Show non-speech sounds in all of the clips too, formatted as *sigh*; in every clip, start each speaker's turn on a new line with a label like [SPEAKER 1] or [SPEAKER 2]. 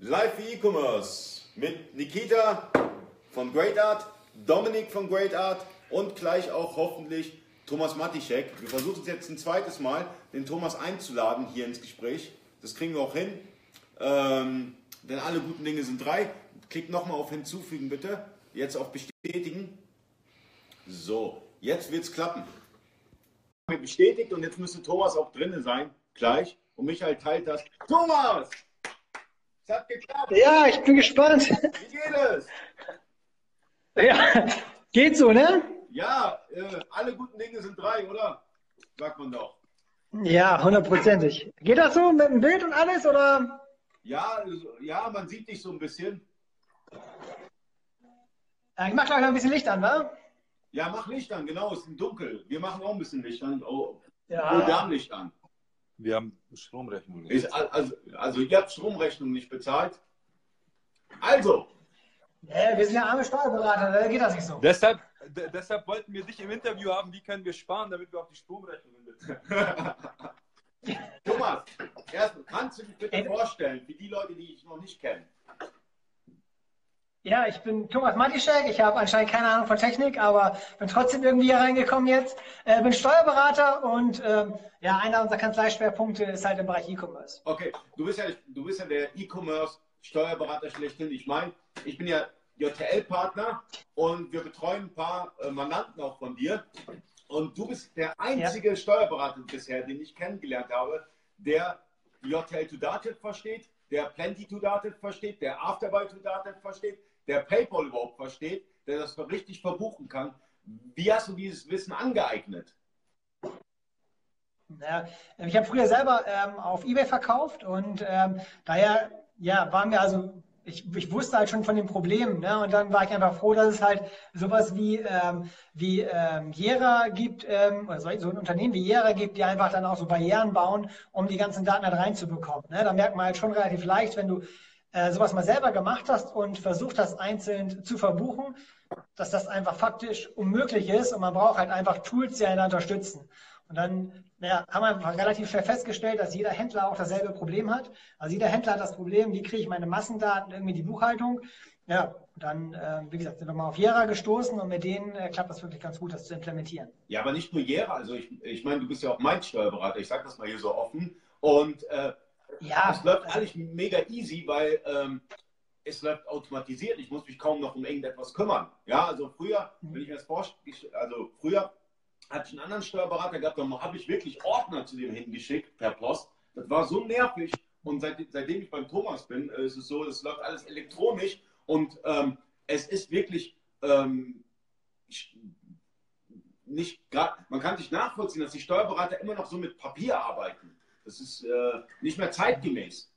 [SPEAKER 1] Live für E-Commerce mit Nikita von Great Art, Dominik von Great Art und gleich auch hoffentlich Thomas Matischek. Wir versuchen es jetzt ein zweites Mal, den Thomas einzuladen hier ins Gespräch. Das kriegen wir auch hin. Ähm, denn alle guten Dinge sind drei. Klickt nochmal auf Hinzufügen bitte. Jetzt auf Bestätigen. So, jetzt wird es klappen. Bestätigt und jetzt müsste Thomas auch drinnen sein, gleich. Und Michael teilt das. Thomas!
[SPEAKER 2] Es hat geklappt. Ja, ich bin gespannt.
[SPEAKER 1] Wie geht es?
[SPEAKER 2] Ja, geht so, ne?
[SPEAKER 1] Ja, äh, alle guten Dinge sind drei, oder? Sagt man doch.
[SPEAKER 2] Ja, hundertprozentig. Geht das so mit dem Bild und alles, oder?
[SPEAKER 1] Ja, ja, man sieht dich so ein bisschen.
[SPEAKER 2] Ich mach gleich noch ein bisschen Licht an, wa?
[SPEAKER 1] Ja, mach Licht an, genau, es ist dunkel. Wir machen auch ein bisschen Licht an. Oh,
[SPEAKER 3] ja.
[SPEAKER 1] oh, wir haben Licht an.
[SPEAKER 3] Wir haben Stromrechnung
[SPEAKER 1] nicht. Ist, also, also, ihr habt Stromrechnung nicht bezahlt. Also.
[SPEAKER 2] Ja, wir sind ja arme Steuerberater, da geht das nicht so.
[SPEAKER 3] Deshalb, deshalb wollten wir dich im Interview haben, wie können wir sparen, damit wir auch die Stromrechnungen bezahlen. *laughs*
[SPEAKER 1] Thomas, erst, kannst du dich bitte vorstellen, für die Leute, die ich noch nicht kenne?
[SPEAKER 2] Ja, ich bin Thomas Matischek. Ich habe anscheinend keine Ahnung von Technik, aber bin trotzdem irgendwie hier reingekommen jetzt. Äh, bin Steuerberater und ähm, ja, einer unserer Kanzleischwerpunkte ist halt im Bereich E-Commerce.
[SPEAKER 1] Okay, du bist ja, du bist ja der E-Commerce Steuerberater schlechthin. Ich meine, ich bin ja JTL-Partner und wir betreuen ein paar äh, Mandanten auch von dir. Und du bist der einzige ja. Steuerberater bisher, den ich kennengelernt habe, der JTL to Dativ versteht, der Plenty to Dativ versteht, der Afterbuy to Dativ versteht, der PayPal überhaupt versteht, der das richtig verbuchen kann. Wie hast du dieses Wissen angeeignet?
[SPEAKER 2] Ja, ich habe früher selber ähm, auf eBay verkauft und ähm, daher ja, war mir also ich, ich, wusste halt schon von dem Problem. Ne? Und dann war ich einfach froh, dass es halt sowas wie, ähm, wie ähm, Jera gibt, ähm, oder so, so, ein Unternehmen wie Jera gibt, die einfach dann auch so Barrieren bauen, um die ganzen Daten halt reinzubekommen. Ne? Da merkt man halt schon relativ leicht, wenn du äh, sowas mal selber gemacht hast und versucht hast, einzeln zu verbuchen, dass das einfach faktisch unmöglich ist und man braucht halt einfach Tools, die einen unterstützen. Und dann naja, haben wir relativ schnell festgestellt, dass jeder Händler auch dasselbe Problem hat. Also jeder Händler hat das Problem, wie kriege ich meine Massendaten, irgendwie die Buchhaltung. Ja, dann, äh, wie gesagt, sind wir mal auf Jera gestoßen und mit denen äh, klappt das wirklich ganz gut, das zu implementieren.
[SPEAKER 1] Ja, aber nicht nur Jera. Also ich, ich meine, du bist ja auch mein Steuerberater, ich sage das mal hier so offen. Und äh, ja, es läuft alles mega easy, weil ähm, es läuft automatisiert. Ich muss mich kaum noch um irgendetwas kümmern. Ja, also früher, mhm. wenn ich mir das vorstelle, also früher hatte ich einen anderen Steuerberater gehabt, dann habe ich wirklich Ordner zu dem hingeschickt per Post. Das war so nervig. Und seit, seitdem ich beim Thomas bin, äh, ist es so, es läuft alles elektronisch und ähm, es ist wirklich ähm, nicht gerade, man kann sich nachvollziehen, dass die Steuerberater immer noch so mit Papier arbeiten. Das ist äh, nicht mehr zeitgemäß.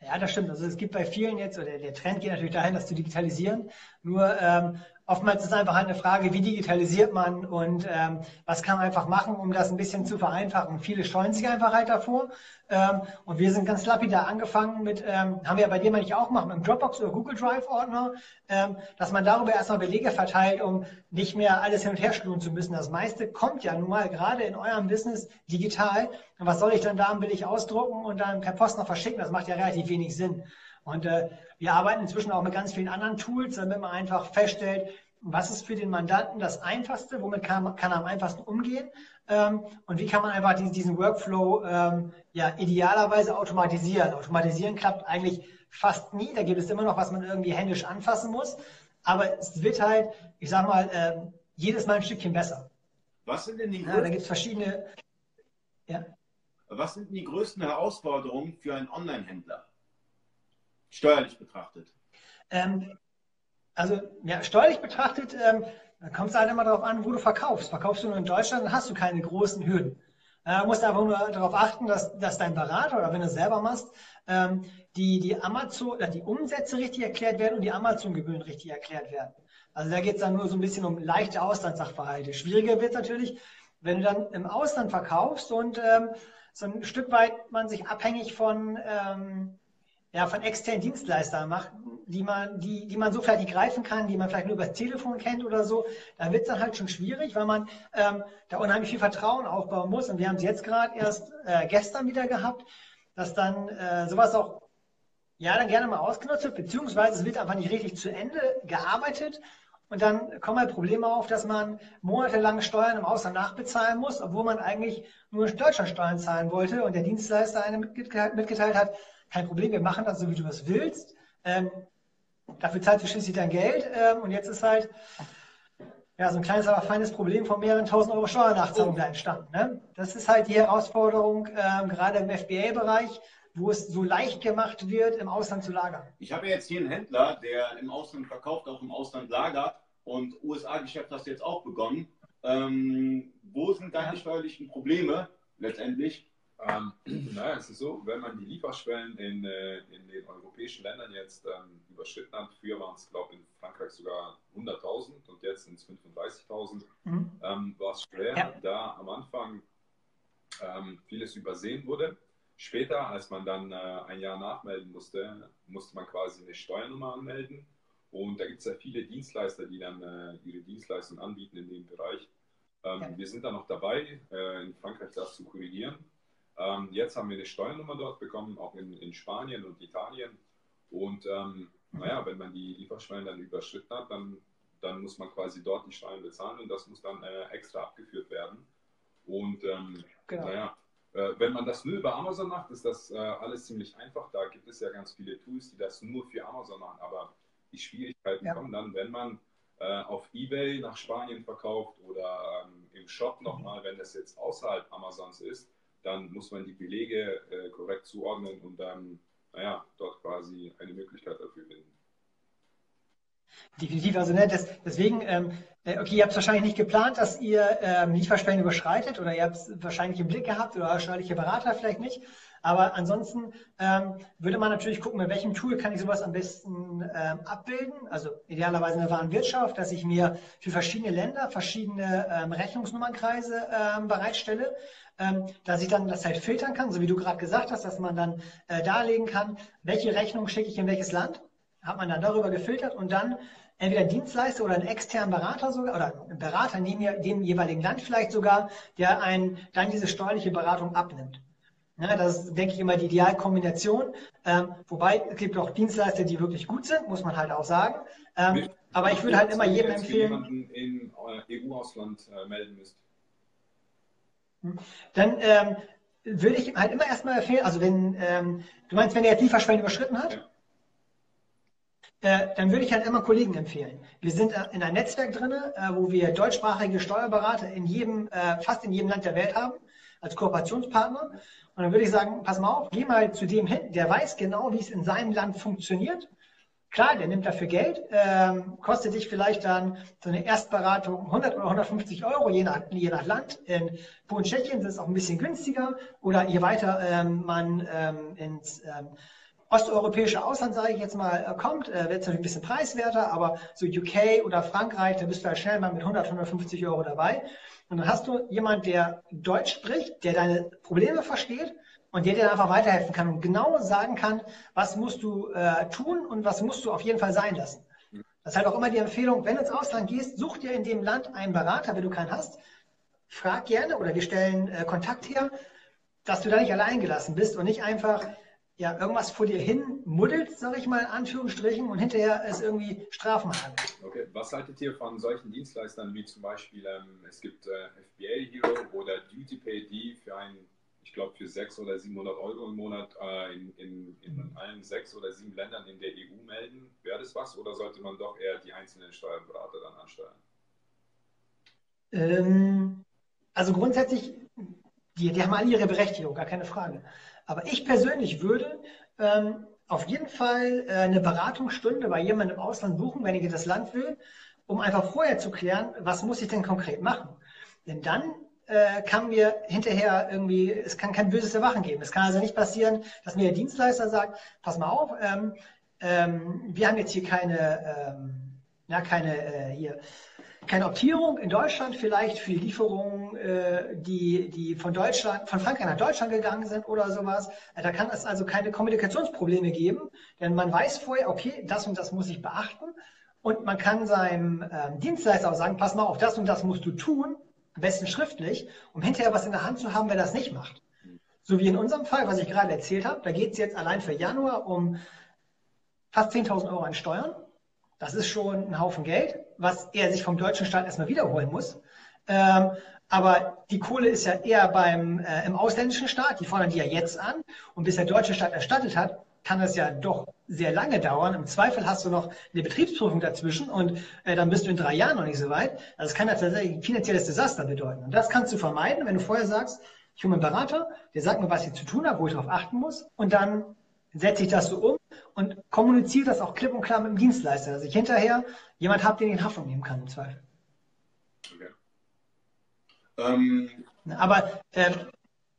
[SPEAKER 2] Ja, das stimmt. Also es gibt bei vielen jetzt, oder der Trend geht natürlich dahin, das zu digitalisieren. Nur ähm, oftmals ist es einfach halt eine Frage, wie digitalisiert man und ähm, was kann man einfach machen, um das ein bisschen zu vereinfachen. Viele scheuen sich einfach halt davor. Ähm, und wir sind ganz lapidar angefangen mit, ähm, haben wir ja bei dir manchmal auch gemacht, mit einem Dropbox oder Google Drive Ordner, ähm, dass man darüber erstmal Belege verteilt, um nicht mehr alles hin und her schluen zu müssen. Das meiste kommt ja nun mal gerade in eurem Business digital. Und was soll ich dann da billig ausdrucken und dann per Post noch verschicken? Das macht ja relativ wenig Sinn. Und äh, wir arbeiten inzwischen auch mit ganz vielen anderen Tools, damit man einfach feststellt, was ist für den Mandanten das Einfachste, womit kann, kann er am einfachsten umgehen ähm, und wie kann man einfach diesen, diesen Workflow ähm, ja idealerweise automatisieren. Automatisieren klappt eigentlich fast nie, da gibt es immer noch, was man irgendwie händisch anfassen muss, aber es wird halt, ich sag mal, ähm, jedes Mal ein Stückchen besser.
[SPEAKER 1] Was sind denn die
[SPEAKER 2] ja, da gibt es verschiedene.
[SPEAKER 1] Ja. Was sind die größten Herausforderungen für einen Online-Händler? Steuerlich betrachtet.
[SPEAKER 2] Ähm, also ja, steuerlich betrachtet, ähm, kommt es halt immer darauf an, wo du verkaufst. Verkaufst du nur in Deutschland, dann hast du keine großen Hürden. Äh, du musst einfach nur darauf achten, dass, dass dein Berater oder wenn du es selber machst, ähm, die, die Amazon, äh, die Umsätze richtig erklärt werden und die Amazon-Gebühren richtig erklärt werden. Also da geht es dann nur so ein bisschen um leichte Auslandssachverhalte. Schwieriger wird es natürlich, wenn du dann im Ausland verkaufst und ähm, so ein Stück weit man sich abhängig von ähm, ja, von externen Dienstleistern macht, die man, die, die man so vielleicht nicht greifen kann, die man vielleicht nur über das Telefon kennt oder so, da wird es dann halt schon schwierig, weil man ähm, da unheimlich viel Vertrauen aufbauen muss. Und wir haben es jetzt gerade erst äh, gestern wieder gehabt, dass dann äh, sowas auch ja, dann gerne mal ausgenutzt wird, beziehungsweise es wird einfach nicht richtig zu Ende gearbeitet. Und dann kommen halt Probleme auf, dass man monatelang Steuern im Ausland nachbezahlen muss, obwohl man eigentlich nur in Deutschland Steuern zahlen wollte und der Dienstleister einem mitgeteilt hat, kein Problem, wir machen das so, wie du es willst. Ähm, dafür zahlst du schließlich dein Geld. Ähm, und jetzt ist halt ja, so ein kleines, aber feines Problem von mehreren tausend Euro Steuernachzahlung da entstanden. Ne? Das ist halt die Herausforderung, ähm, gerade im FBA-Bereich, wo es so leicht gemacht wird, im Ausland zu lagern.
[SPEAKER 1] Ich habe jetzt hier einen Händler, der im Ausland verkauft, auch im Ausland lagert und USA-Geschäft hast du jetzt auch begonnen. Ähm, wo sind deine ja. steuerlichen Probleme letztendlich?
[SPEAKER 3] Ähm, *clears throat* naja, es ist so, wenn man die Lieferschwellen in, äh, in den europäischen Ländern jetzt ähm, überschritten hat, früher waren es, glaube ich, in Frankreich sogar 100.000 und jetzt sind es 35.000, mhm. ähm, war es schwer, ja. da am Anfang ähm, vieles übersehen wurde. Später, als man dann äh, ein Jahr nachmelden musste, musste man quasi eine Steuernummer anmelden. Und da gibt es ja viele Dienstleister, die dann äh, ihre Dienstleistungen anbieten in dem Bereich. Ähm, ja. Wir sind da noch dabei, äh, in Frankreich das zu korrigieren. Ähm, jetzt haben wir eine Steuernummer dort bekommen, auch in, in Spanien und Italien. Und ähm, naja, wenn man die Lieferschwellen dann überschritten hat, dann, dann muss man quasi dort die Steuern bezahlen und das muss dann äh, extra abgeführt werden. Und ähm, genau. naja, äh, wenn man das nur über Amazon macht, ist das äh, alles ziemlich einfach. Da gibt es ja ganz viele Tools, die das nur für Amazon machen. Aber die Schwierigkeiten ja. kommen dann, wenn man äh, auf Ebay nach Spanien verkauft oder ähm, im Shop nochmal, wenn das jetzt außerhalb Amazons ist, dann muss man die Belege äh, korrekt zuordnen und dann, naja, dort quasi eine Möglichkeit dafür finden.
[SPEAKER 2] Definitiv, also ne, das, deswegen, ähm, äh, okay, ihr habt es wahrscheinlich nicht geplant, dass ihr ähm, Lieferschwellen überschreitet oder ihr habt es wahrscheinlich im Blick gehabt oder steuerliche Berater vielleicht nicht. Aber ansonsten ähm, würde man natürlich gucken, mit welchem Tool kann ich sowas am besten ähm, abbilden. Also idealerweise in der Warenwirtschaft, dass ich mir für verschiedene Länder verschiedene ähm, Rechnungsnummernkreise ähm, bereitstelle, ähm, dass ich dann das halt filtern kann, so wie du gerade gesagt hast, dass man dann äh, darlegen kann, welche Rechnung schicke ich in welches Land. Hat man dann darüber gefiltert und dann entweder Dienstleister oder einen externen Berater sogar oder einen Berater neben dem jeweiligen Land vielleicht sogar, der einen dann diese steuerliche Beratung abnimmt. Ja, das ist, denke ich, immer die Idealkombination. Ähm, wobei es gibt auch Dienstleister, die wirklich gut sind, muss man halt auch sagen. Ähm, aber ich würde halt immer jedem empfehlen.
[SPEAKER 3] Wenn im EU-Ausland äh, melden müsst.
[SPEAKER 2] Hm. Dann ähm, würde ich halt immer erstmal empfehlen, also wenn, ähm, du meinst, wenn er jetzt Lieferschwellen überschritten hat, ja. äh, dann würde ich halt immer Kollegen empfehlen. Wir sind äh, in einem Netzwerk drin, äh, wo wir deutschsprachige Steuerberater in jedem, äh, fast in jedem Land der Welt haben, als Kooperationspartner. Und dann würde ich sagen, pass mal auf, geh mal zu dem hin, der weiß genau, wie es in seinem Land funktioniert. Klar, der nimmt dafür Geld, ähm, kostet dich vielleicht dann so eine Erstberatung 100 oder 150 Euro, je nach, je nach Land. In Polen, Tschechien ist es auch ein bisschen günstiger. Oder je weiter ähm, man ähm, ins ähm, osteuropäische Ausland, sage ich jetzt mal, äh, kommt, äh, wird es natürlich ein bisschen preiswerter, aber so UK oder Frankreich, da bist du halt schnell mal mit 100, 150 Euro dabei. Und dann hast du jemand, der Deutsch spricht, der deine Probleme versteht und der dir einfach weiterhelfen kann und genau sagen kann, was musst du äh, tun und was musst du auf jeden Fall sein lassen. Das ist halt auch immer die Empfehlung, wenn du ins Ausland gehst, such dir in dem Land einen Berater, wenn du keinen hast. Frag gerne oder wir stellen äh, Kontakt her, dass du da nicht allein gelassen bist und nicht einfach ja, irgendwas vor dir hin muddelt, sage ich mal in Anführungsstrichen, und hinterher es irgendwie Strafen haben.
[SPEAKER 3] Okay, was haltet ihr von solchen Dienstleistern wie zum Beispiel, ähm, es gibt äh, FBA Hero oder DutyPay, für ein, ich glaube, für 600 oder 700 Euro im Monat äh, in, in, in mhm. allen sechs oder sieben Ländern in der EU melden? Wäre das was oder sollte man doch eher die einzelnen Steuerberater dann ansteuern?
[SPEAKER 2] Ähm, also grundsätzlich, die, die haben alle ihre Berechtigung, gar keine Frage. Aber ich persönlich würde ähm, auf jeden Fall äh, eine Beratungsstunde bei jemandem im Ausland buchen, wenn ich das Land will, um einfach vorher zu klären, was muss ich denn konkret machen. Denn dann äh, kann mir hinterher irgendwie, es kann kein böses Erwachen geben. Es kann also nicht passieren, dass mir der Dienstleister sagt, pass mal auf, ähm, ähm, wir haben jetzt hier keine, ähm, ja, keine äh, hier keine Optierung in Deutschland vielleicht für Lieferungen, äh, die, die von Deutschland, von Frankreich nach Deutschland gegangen sind oder sowas. Äh, da kann es also keine Kommunikationsprobleme geben, denn man weiß vorher, okay, das und das muss ich beachten. Und man kann seinem ähm, Dienstleister auch sagen, pass mal auf, das und das musst du tun, am besten schriftlich, um hinterher was in der Hand zu haben, wer das nicht macht. So wie in unserem Fall, was ich gerade erzählt habe, da geht es jetzt allein für Januar um fast 10.000 Euro an Steuern. Das ist schon ein Haufen Geld, was er sich vom deutschen Staat erstmal wiederholen muss. Ähm, aber die Kohle ist ja eher beim, äh, im ausländischen Staat, die fordern die ja jetzt an. Und bis der deutsche Staat erstattet hat, kann das ja doch sehr lange dauern. Im Zweifel hast du noch eine Betriebsprüfung dazwischen und äh, dann bist du in drei Jahren noch nicht so weit. Also es kann ja tatsächlich ein finanzielles Desaster bedeuten. Und das kannst du vermeiden, wenn du vorher sagst, ich hole mir einen Berater, der sagt mir, was ich zu tun habe, wo ich darauf achten muss. Und dann setze ich das so um und kommuniziere das auch klipp und klar mit dem Dienstleister, dass ich hinterher jemand habe, den ich in Haftung nehmen kann im Zweifel. Okay. Ähm, Aber ähm,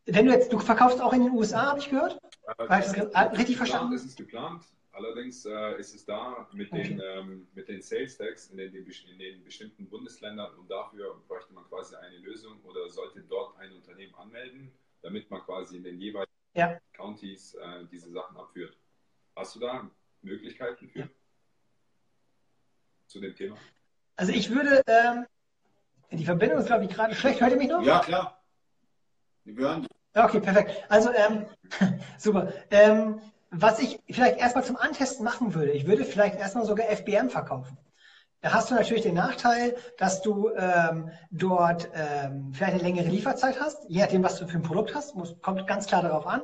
[SPEAKER 2] wenn du jetzt, du verkaufst auch in den USA, habe ich gehört? Äh, War ich das richtig verstanden?
[SPEAKER 3] Es ist geplant. Allerdings äh, ist es da mit okay. den, ähm, mit den Sales Tax in den, in den bestimmten Bundesländern und dafür bräuchte man quasi eine Lösung oder sollte dort ein Unternehmen anmelden, damit man quasi in den jeweiligen ja. Counties äh, diese Sachen abführt. Hast du da Möglichkeiten für? Ja. Zu dem Thema?
[SPEAKER 2] Also ich würde, ähm, die Verbindung ist glaube ich gerade schlecht. Hört ihr mich noch?
[SPEAKER 1] Ja, klar. Wir hören
[SPEAKER 2] Okay, perfekt. Also ähm, *laughs* super. Ähm, was ich vielleicht erstmal zum Antesten machen würde, ich würde vielleicht erstmal sogar FBM verkaufen. Da hast du natürlich den Nachteil, dass du ähm, dort ähm, vielleicht eine längere Lieferzeit hast, je nachdem, was du für ein Produkt hast, muss, kommt ganz klar darauf an,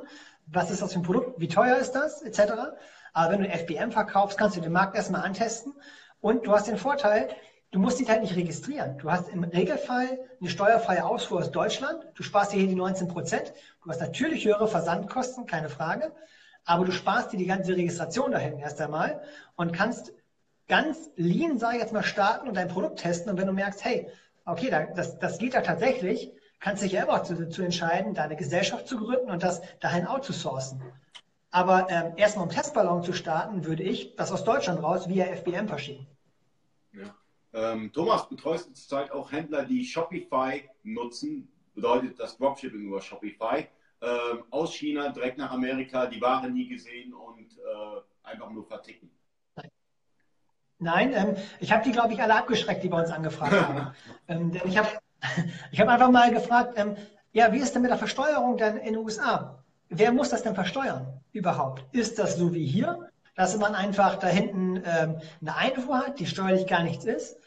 [SPEAKER 2] was ist das für ein Produkt, wie teuer ist das, etc. Aber wenn du FBM verkaufst, kannst du den Markt erstmal antesten und du hast den Vorteil, du musst dich halt nicht registrieren. Du hast im Regelfall eine steuerfreie Ausfuhr aus Deutschland, du sparst dir hier die 19 Prozent, du hast natürlich höhere Versandkosten, keine Frage, aber du sparst dir die ganze Registration dahin erst einmal und kannst ganz lean, sage ich jetzt mal, starten und dein Produkt testen. Und wenn du merkst, hey, okay, das, das geht ja tatsächlich, kannst dich ja immer zu, zu entscheiden, deine Gesellschaft zu gründen und das dahin outzusourcen. Aber ähm, erstmal um Testballon zu starten, würde ich das aus Deutschland raus via FBM verschieben.
[SPEAKER 1] Ja. Ähm, Thomas, betreust du zurzeit auch Händler, die Shopify nutzen? Bedeutet das Dropshipping über Shopify? ähm, aus China direkt nach Amerika, die Ware nie gesehen und äh, einfach nur verticken.
[SPEAKER 2] Nein, ähm, ich habe die, glaube ich, alle abgeschreckt, die bei uns angefragt haben. *laughs* ähm, denn ich habe *laughs* ich hab einfach mal gefragt, ähm, ja, wie ist denn mit der Versteuerung denn in den USA? Wer muss das denn versteuern überhaupt? Ist das so wie hier, dass man einfach da hinten ähm, eine Einfuhr hat, die steuerlich gar nichts ist?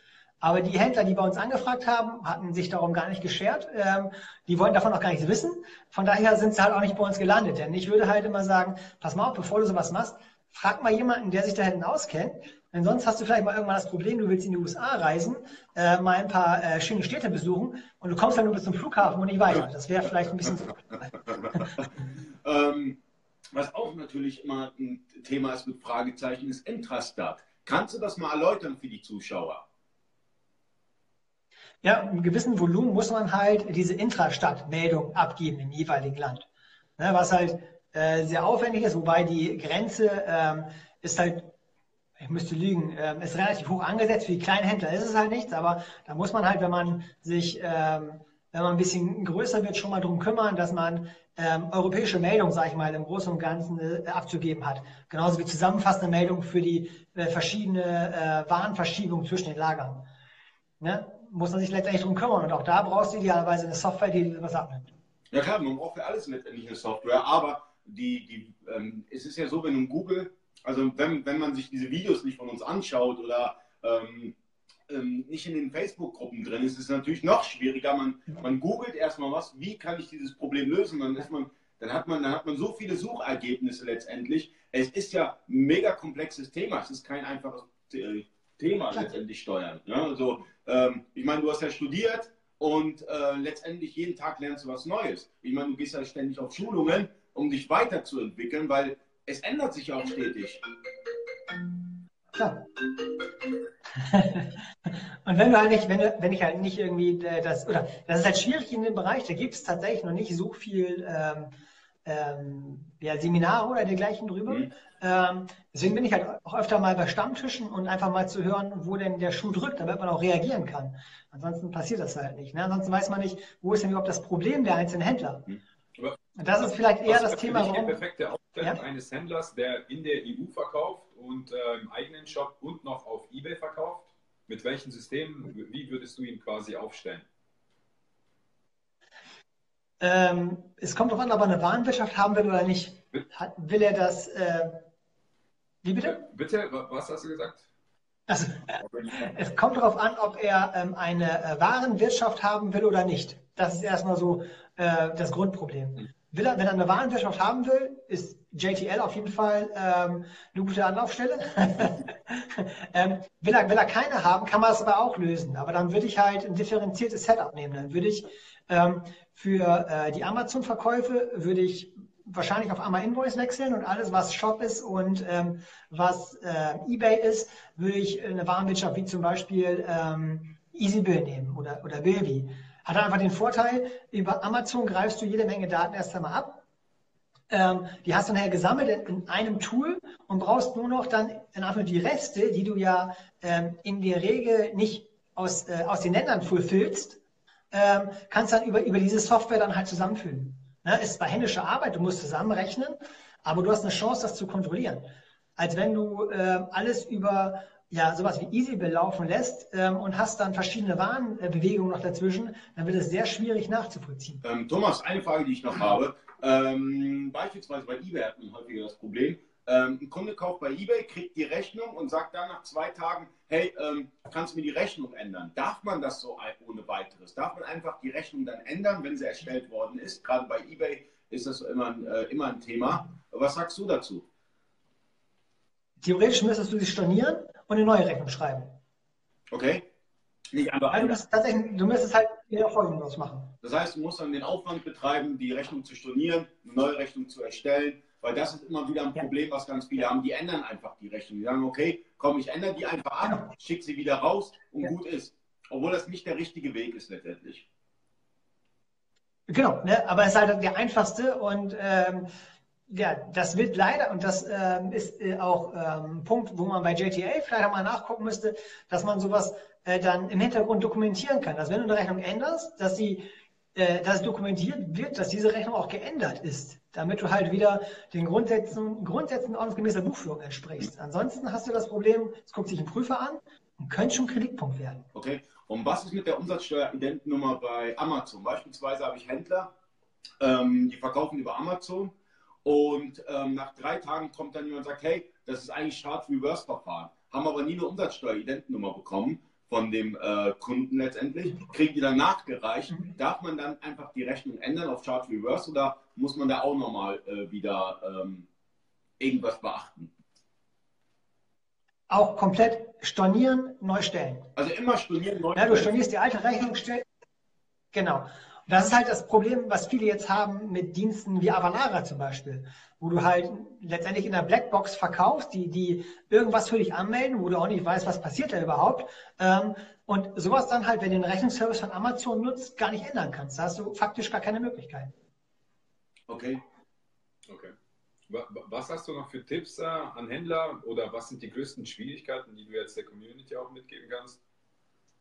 [SPEAKER 2] Aber die Händler, die bei uns angefragt haben, hatten sich darum gar nicht geschert. Ähm, die wollten davon auch gar nichts wissen. Von daher sind sie halt auch nicht bei uns gelandet. Denn ich würde halt immer sagen, pass mal auf, bevor du sowas machst, frag mal jemanden, der sich da hinten auskennt. Denn sonst hast du vielleicht mal irgendwann das Problem, du willst in die USA reisen, äh, mal ein paar äh, schöne Städte besuchen und du kommst dann nur bis zum Flughafen und nicht weiter. Das wäre vielleicht ein bisschen zu. *laughs*
[SPEAKER 1] ähm, was auch natürlich immer ein Thema ist mit Fragezeichen, ist Intrastat. Kannst du das mal erläutern für die Zuschauer?
[SPEAKER 2] Ja, im gewissen Volumen muss man halt diese Intrastadt-Meldung abgeben im jeweiligen Land. Ne, was halt äh, sehr aufwendig ist, wobei die Grenze ähm, ist halt, ich müsste lügen, ähm, ist relativ hoch angesetzt. Für die kleinen Händler ist es halt nichts, aber da muss man halt, wenn man sich, ähm, wenn man ein bisschen größer wird, schon mal darum kümmern, dass man ähm, europäische Meldungen, sage ich mal, im Großen und Ganzen äh, abzugeben hat. Genauso wie zusammenfassende Meldungen für die äh, verschiedene äh, Warenverschiebungen zwischen den Lagern. Ne? muss man sich letztendlich darum kümmern. Und auch da brauchst du idealerweise eine Software, die was abnimmt.
[SPEAKER 1] Ja klar, man braucht für alles letztendlich eine Software, aber die, die, ähm, es ist ja so, wenn du Google, also wenn, wenn man sich diese Videos nicht von uns anschaut oder ähm, ähm, nicht in den Facebook-Gruppen drin ist, ist es natürlich noch schwieriger. Man, man googelt erstmal was, wie kann ich dieses Problem lösen? Dann ist man, dann hat man, dann hat man so viele Suchergebnisse letztendlich. Es ist ja ein mega komplexes Thema. Es ist kein einfaches Thema letztendlich steuern. Ja? Also ähm, ich meine, du hast ja studiert und äh, letztendlich jeden Tag lernst du was Neues. Ich meine, du gehst ja ständig auf Schulungen, um dich weiterzuentwickeln, weil es ändert sich auch stetig.
[SPEAKER 2] Klar. *laughs* und wenn du halt nicht, wenn, wenn ich halt nicht irgendwie äh, das, oder das ist halt schwierig in dem Bereich, da gibt es tatsächlich noch nicht so viel ähm, ähm, ja, Seminare oder dergleichen drüber. Mhm. Ähm, deswegen bin ich halt auch öfter mal bei Stammtischen und einfach mal zu hören, wo denn der Schuh drückt, damit man auch reagieren kann. Ansonsten passiert das halt nicht. Ne? Ansonsten weiß man nicht, wo ist denn überhaupt das Problem der einzelnen Händler. Mhm. Das ist vielleicht eher das Thema.
[SPEAKER 3] Die perfekte Aufstellung ja? eines Händlers, der in der EU verkauft und äh, im eigenen Shop und noch auf eBay verkauft? Mit welchen Systemen, wie würdest du ihn quasi aufstellen?
[SPEAKER 2] Ähm, es kommt darauf an, ob er eine Warenwirtschaft haben will oder nicht. Hat, will er das, äh, Wie bitte?
[SPEAKER 3] Bitte, was hast du gesagt?
[SPEAKER 2] Also, es kommt darauf an, ob er ähm, eine äh, Warenwirtschaft haben will oder nicht. Das ist erstmal so äh, das Grundproblem. Will er, wenn er eine Warenwirtschaft haben will, ist JTL auf jeden Fall ähm, eine gute Anlaufstelle. *laughs* ähm, will, er, will er keine haben, kann man das aber auch lösen. Aber dann würde ich halt ein differenziertes Setup nehmen. Dann würde ich ähm, für äh, die Amazon-Verkäufe würde ich wahrscheinlich auf einmal Invoice wechseln und alles, was Shop ist und ähm, was äh, eBay ist, würde ich eine Warenwirtschaft wie zum Beispiel ähm, EasyBill nehmen oder, oder Bilby. Hat einfach den Vorteil, über Amazon greifst du jede Menge Daten erst einmal ab. Ähm, die hast du nachher gesammelt in, in, einem Tool und brauchst nur noch dann einfach die Reste, die du ja ähm, in der Regel nicht aus, äh, aus den Ländern fulfillst, ähm, kannst dann über, über diese Software dann halt zusammenfügen. Ne, ist bei händischer Arbeit, du musst zusammenrechnen, aber du hast eine Chance, das zu kontrollieren. Als wenn du äh, alles über ja, sowas wie EasyBill laufen lässt ähm, und hast dann verschiedene Warenbewegungen noch dazwischen, dann wird es sehr schwierig nachzuvollziehen.
[SPEAKER 1] Ähm, Thomas, eine Frage, die ich noch habe. Ähm, beispielsweise bei eBay hat man häufiger das Problem, ähm, ein Kunde kauft bei eBay, kriegt die Rechnung und sagt dann nach zwei Tagen, hey, ähm, kannst du mir die Rechnung ändern? Darf man das so ohne weiteres? Darf man einfach die Rechnung dann ändern, wenn sie erstellt worden ist? Gerade bei eBay ist das immer, äh, immer ein Thema. Was sagst du dazu?
[SPEAKER 2] Theoretisch müsstest du sie stornieren und eine neue Rechnung schreiben.
[SPEAKER 1] Okay.
[SPEAKER 2] Nicht einfach also du, müsstest tatsächlich, du müsstest halt wieder Folgendes machen.
[SPEAKER 1] Das heißt, du musst dann den Aufwand betreiben, die Rechnung zu stornieren, eine neue Rechnung zu erstellen weil das ist immer wieder ein Problem, was ganz viele haben. Die ändern einfach die Rechnung. Die sagen, okay, komm, ich ändere die einfach ab, genau. schicke sie wieder raus und ja. gut ist. Obwohl das nicht der richtige Weg ist letztendlich.
[SPEAKER 2] Genau, ne? aber es ist halt der einfachste und ähm, ja, das wird leider, und das ähm, ist äh, auch ähm, ein Punkt, wo man bei JTA vielleicht auch mal nachgucken müsste, dass man sowas äh, dann im Hintergrund dokumentieren kann. Dass wenn du eine Rechnung änderst, dass sie äh, dass dokumentiert wird, dass diese Rechnung auch geändert ist, damit du halt wieder den Grundsätzen, Grundsätzen ordnungsgemäßer Buchführung entsprichst. Ansonsten hast du das Problem, es guckt sich ein Prüfer an und könnte schon Kritikpunkt werden.
[SPEAKER 1] Okay. Und was ist mit der Umsatzsteueridentnummer bei Amazon? Beispielsweise habe ich Händler, ähm, die verkaufen über Amazon und ähm, nach drei Tagen kommt dann jemand und sagt, hey, das ist eigentlich Chart-Reverse-Verfahren, haben aber nie eine Umsatzsteueridentnummer bekommen von dem äh, Kunden letztendlich, kriegen die dann nachgereicht. Mhm. Darf man dann einfach die Rechnung ändern auf Charge Reverse oder muss man da auch nochmal äh, wieder ähm, irgendwas beachten?
[SPEAKER 2] Auch komplett stornieren, neu stellen.
[SPEAKER 1] Also immer stornieren,
[SPEAKER 2] neu stellen. Ja, du stornierst die alte Rechnung, stell... Genau. Das ist halt das Problem, was viele jetzt haben mit Diensten wie Avalara zum Beispiel, wo du halt letztendlich in der Blackbox verkaufst, die, die irgendwas für dich anmelden, wo du auch nicht weißt, was passiert da überhaupt. Ähm, und sowas dann halt, wenn du den Rechnungsservice von Amazon nutzt, gar nicht ändern kannst. Da hast du faktisch gar keine Möglichkeit.
[SPEAKER 3] Okay. Okay. Was hast du noch für Tipps an Händler oder was sind die größten Schwierigkeiten, die du jetzt der Community auch mitgeben kannst?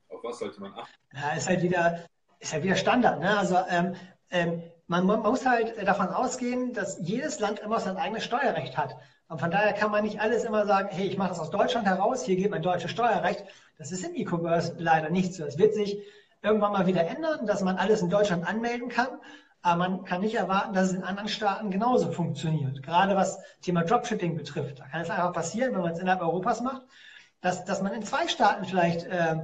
[SPEAKER 3] Auf was sollte man achten?
[SPEAKER 2] Ja, ist halt wieder, ist ja wieder Standard. Ne? Also ähm, ähm, man, man, muss halt davon ausgehen, dass jedes Land immer sein eigenes Steuerrecht hat. Und von daher kann man nicht alles immer sagen, hey, ich mache das aus Deutschland heraus, hier geht mein deutsches Steuerrecht. Das ist im E-Commerce leider nicht so. Es wird sich irgendwann mal wieder ändern, dass man alles in Deutschland anmelden kann. Aber man kann nicht erwarten, dass es in anderen Staaten genauso funktioniert. Gerade was Thema Dropshipping betrifft. Da kann es einfach passieren, wenn man es innerhalb Europas macht, dass, dass man in zwei Staaten vielleicht äh,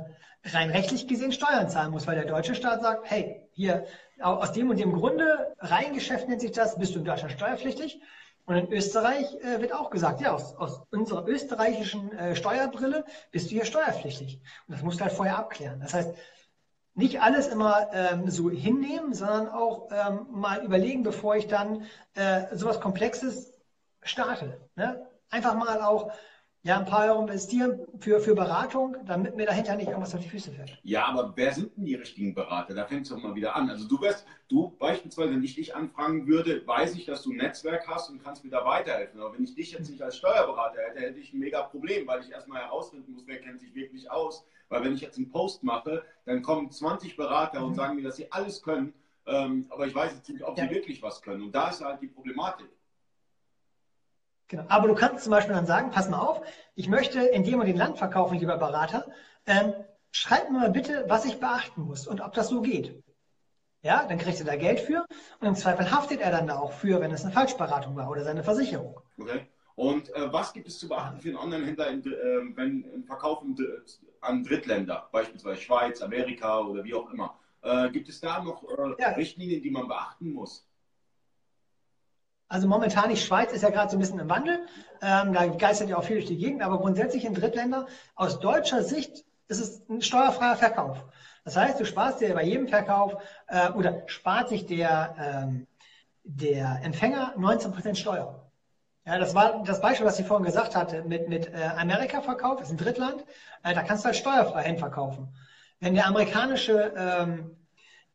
[SPEAKER 2] rein rechtlich gesehen Steuern zahlen muss, weil der deutsche Staat sagt, hey, hier aus dem und dem Grunde, Reihengeschäft nennt sich das, bist du in Deutschland steuerpflichtig. Und in Österreich äh, wird auch gesagt, ja, aus, aus unserer österreichischen äh, Steuerbrille bist du hier steuerpflichtig. Und das musst du halt vorher abklären. Das heißt, nicht alles immer ähm, so hinnehmen, sondern auch ähm, mal überlegen, bevor ich dann äh, sowas Komplexes starte. Ne? Einfach mal auch ja, ein paar Euro investieren für, für Beratung, damit mir dahinter nicht irgendwas auf die Füße fällt.
[SPEAKER 1] Ja, aber wer sind denn die richtigen Berater? Da fängt es doch mal wieder an. Also du wirst, du beispielsweise, wenn ich dich anfragen würde, weiß ich, dass du ein Netzwerk hast und kannst mir da weiterhelfen. Aber wenn ich dich jetzt nicht als Steuerberater hätte, hätte ich ein mega Problem, weil ich erstmal herausfinden muss, wer kennt sich wirklich aus. Weil wenn ich jetzt einen Post mache, dann kommen 20 Berater mhm. und sagen mir, dass sie alles können. Ähm, aber ich weiß jetzt nicht, ob ja. sie wirklich was können. Und da ist halt die Problematik.
[SPEAKER 2] Genau. Aber du kannst zum Beispiel dann sagen, pass mal auf, ich möchte in dem und dem Land verkaufen, lieber Berater. Ähm, schreib mir mal bitte, was ich beachten muss und ob das so geht. Ja, dann kriegt er da Geld für und im Zweifel haftet er dann da auch für, wenn es eine Falschberatung war oder seine Versicherung.
[SPEAKER 1] Okay. Und äh, was gibt es zu beachten für einen Online-Händler, äh, wenn im Verkauf an Drittländer, beispielsweise Schweiz, Amerika oder wie auch immer? Äh, gibt es da noch äh, ja. Richtlinien, die man beachten muss?
[SPEAKER 2] Also momentan die Schweiz ist ja gerade so ein bisschen im Wandel. Ähm, da geistert ja auch viel durch die Gegend, aber grundsätzlich in Drittländer aus deutscher Sicht ist es ein steuerfreier Verkauf. Das heißt, du sparst dir bei jedem Verkauf äh, oder spart sich der, ähm, der Empfänger 19% Steuer. Ja, das war das Beispiel, was ich vorhin gesagt hatte, mit, mit äh, Amerika-Verkauf, ist ein Drittland, äh, da kannst du halt steuerfrei hinverkaufen. Wenn der amerikanische ähm,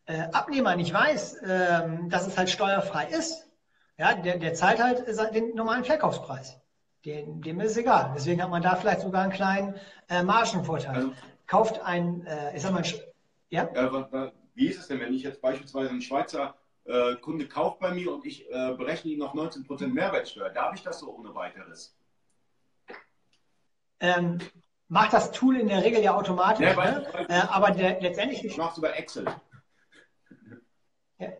[SPEAKER 2] äh, Abnehmer nicht weiß, ähm, dass es halt steuerfrei ist, ja, der, der zahlt halt den normalen Verkaufspreis. Dem, dem ist es egal. Deswegen hat man da vielleicht sogar einen kleinen äh, Margenvorteil. Also, Kauft ein, äh, ich sag mal,
[SPEAKER 1] ja? wie ist es denn, wenn ich jetzt beispielsweise einen Schweizer äh, Kunde kauft bei mir und ich äh, berechne ihm noch 19% Mehrwertsteuer? Darf ich das so ohne weiteres?
[SPEAKER 2] Ähm, macht das Tool in der Regel ja automatisch. Ja, ne? äh, aber der, letztendlich.
[SPEAKER 1] Ich mache es über Excel.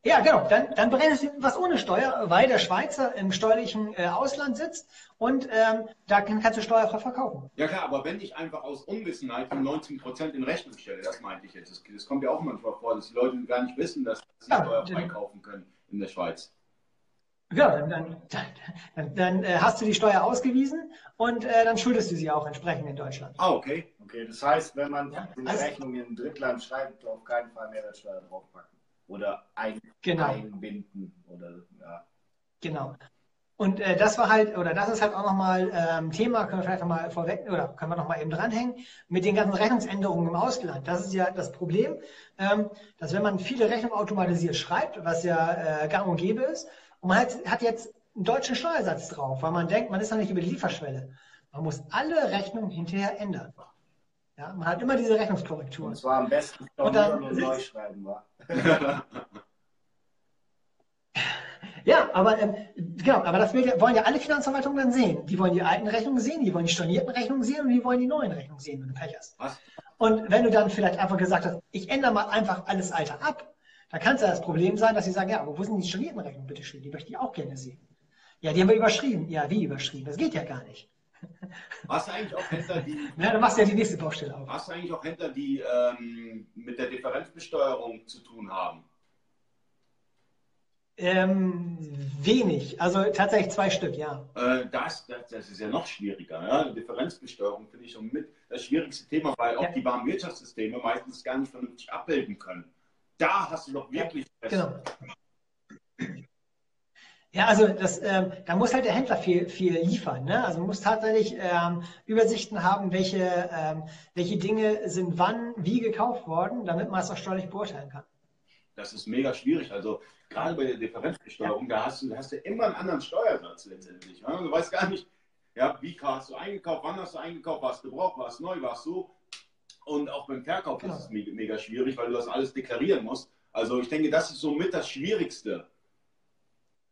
[SPEAKER 2] Ja, genau. Dann, dann berechnest du was ohne Steuer, weil der Schweizer im steuerlichen äh, Ausland sitzt und ähm, da kannst du steuerfrei verkaufen.
[SPEAKER 1] Ja klar, aber wenn ich einfach aus Unwissenheit von 19 Prozent in Rechnung stelle, das meinte ich jetzt. Das, das, kommt ja auch manchmal vor, dass die Leute gar nicht wissen, dass sie ja, steuerfrei kaufen können in der Schweiz.
[SPEAKER 2] Genau, dann, dann, dann, dann äh, hast du die Steuer ausgewiesen und äh, dann schuldest du sie auch entsprechend in Deutschland.
[SPEAKER 1] Ah, okay.
[SPEAKER 4] Okay, das heißt, wenn man ja, eine also, Rechnung in Drittland schreibt, auf keinen Fall Mehrwertsteuer draufpacken oder ein, genau. einbinden oder ja.
[SPEAKER 2] Genau. Und äh, das war halt, oder das ist halt auch nochmal ähm, Thema, können wir vielleicht nochmal vorweg, oder können wir nochmal eben dranhängen, mit den ganzen Rechnungsänderungen im Ausland. Das ist ja das Problem, ähm, dass wenn man viele Rechnungen automatisiert schreibt, was ja äh, gang und gäbe ist, und man hat, hat jetzt einen deutschen Steuersatz drauf, weil man denkt, man ist noch nicht über die Lieferschwelle. Man muss alle Rechnungen hinterher ändern. Ja, man hat immer diese Rechnungskorrektur.
[SPEAKER 4] Und zwar am besten und dann, und neu schreiben war. *laughs*
[SPEAKER 2] ja, aber ähm, genau, aber das wollen ja alle Finanzverwaltungen dann sehen. Die wollen die alten Rechnungen sehen, die wollen die stornierten Rechnungen sehen und die wollen die neuen Rechnungen sehen, wenn du Pech hast. Was? Und wenn du dann vielleicht einfach gesagt hast, ich ändere mal einfach alles Alte ab, dann kann es ja das Problem sein, dass sie sagen, ja, aber wo sind die stornierten Rechnungen, bitte schön, die möchte ich auch gerne sehen. Ja, die haben wir überschrieben. Ja, wie überschrieben? Das geht ja gar nicht.
[SPEAKER 1] Hast du eigentlich auch Händler, die.
[SPEAKER 2] Ja, du machst ja die nächste Baustelle auf.
[SPEAKER 1] Hast du eigentlich auch Händler, die ähm, mit der Differenzbesteuerung zu tun haben?
[SPEAKER 2] Ähm, wenig, also tatsächlich zwei Stück, ja.
[SPEAKER 1] Äh, das, das, das, ist ja noch schwieriger. Ja? Differenzbesteuerung finde ich schon mit das schwierigste Thema, weil auch ja. die Warenwirtschaftssysteme meistens gar nicht vernünftig abbilden können. Da hast du doch wirklich. Ja, genau.
[SPEAKER 2] Ja, also das, ähm, da muss halt der Händler viel, viel liefern. Ne? Also man muss tatsächlich ähm, Übersichten haben, welche, ähm, welche Dinge sind wann, wie gekauft worden, damit man es auch steuerlich beurteilen kann.
[SPEAKER 1] Das ist mega schwierig. Also gerade bei der Differenzbesteuerung, ja. da hast du, hast du immer einen anderen Steuersatz letztendlich. Ne? Du weißt gar nicht, ja, wie hast du eingekauft, wann hast du eingekauft, was gebraucht, was neu, was so. Und auch beim Verkauf genau. ist es mega, mega schwierig, weil du das alles deklarieren musst. Also ich denke, das ist somit das Schwierigste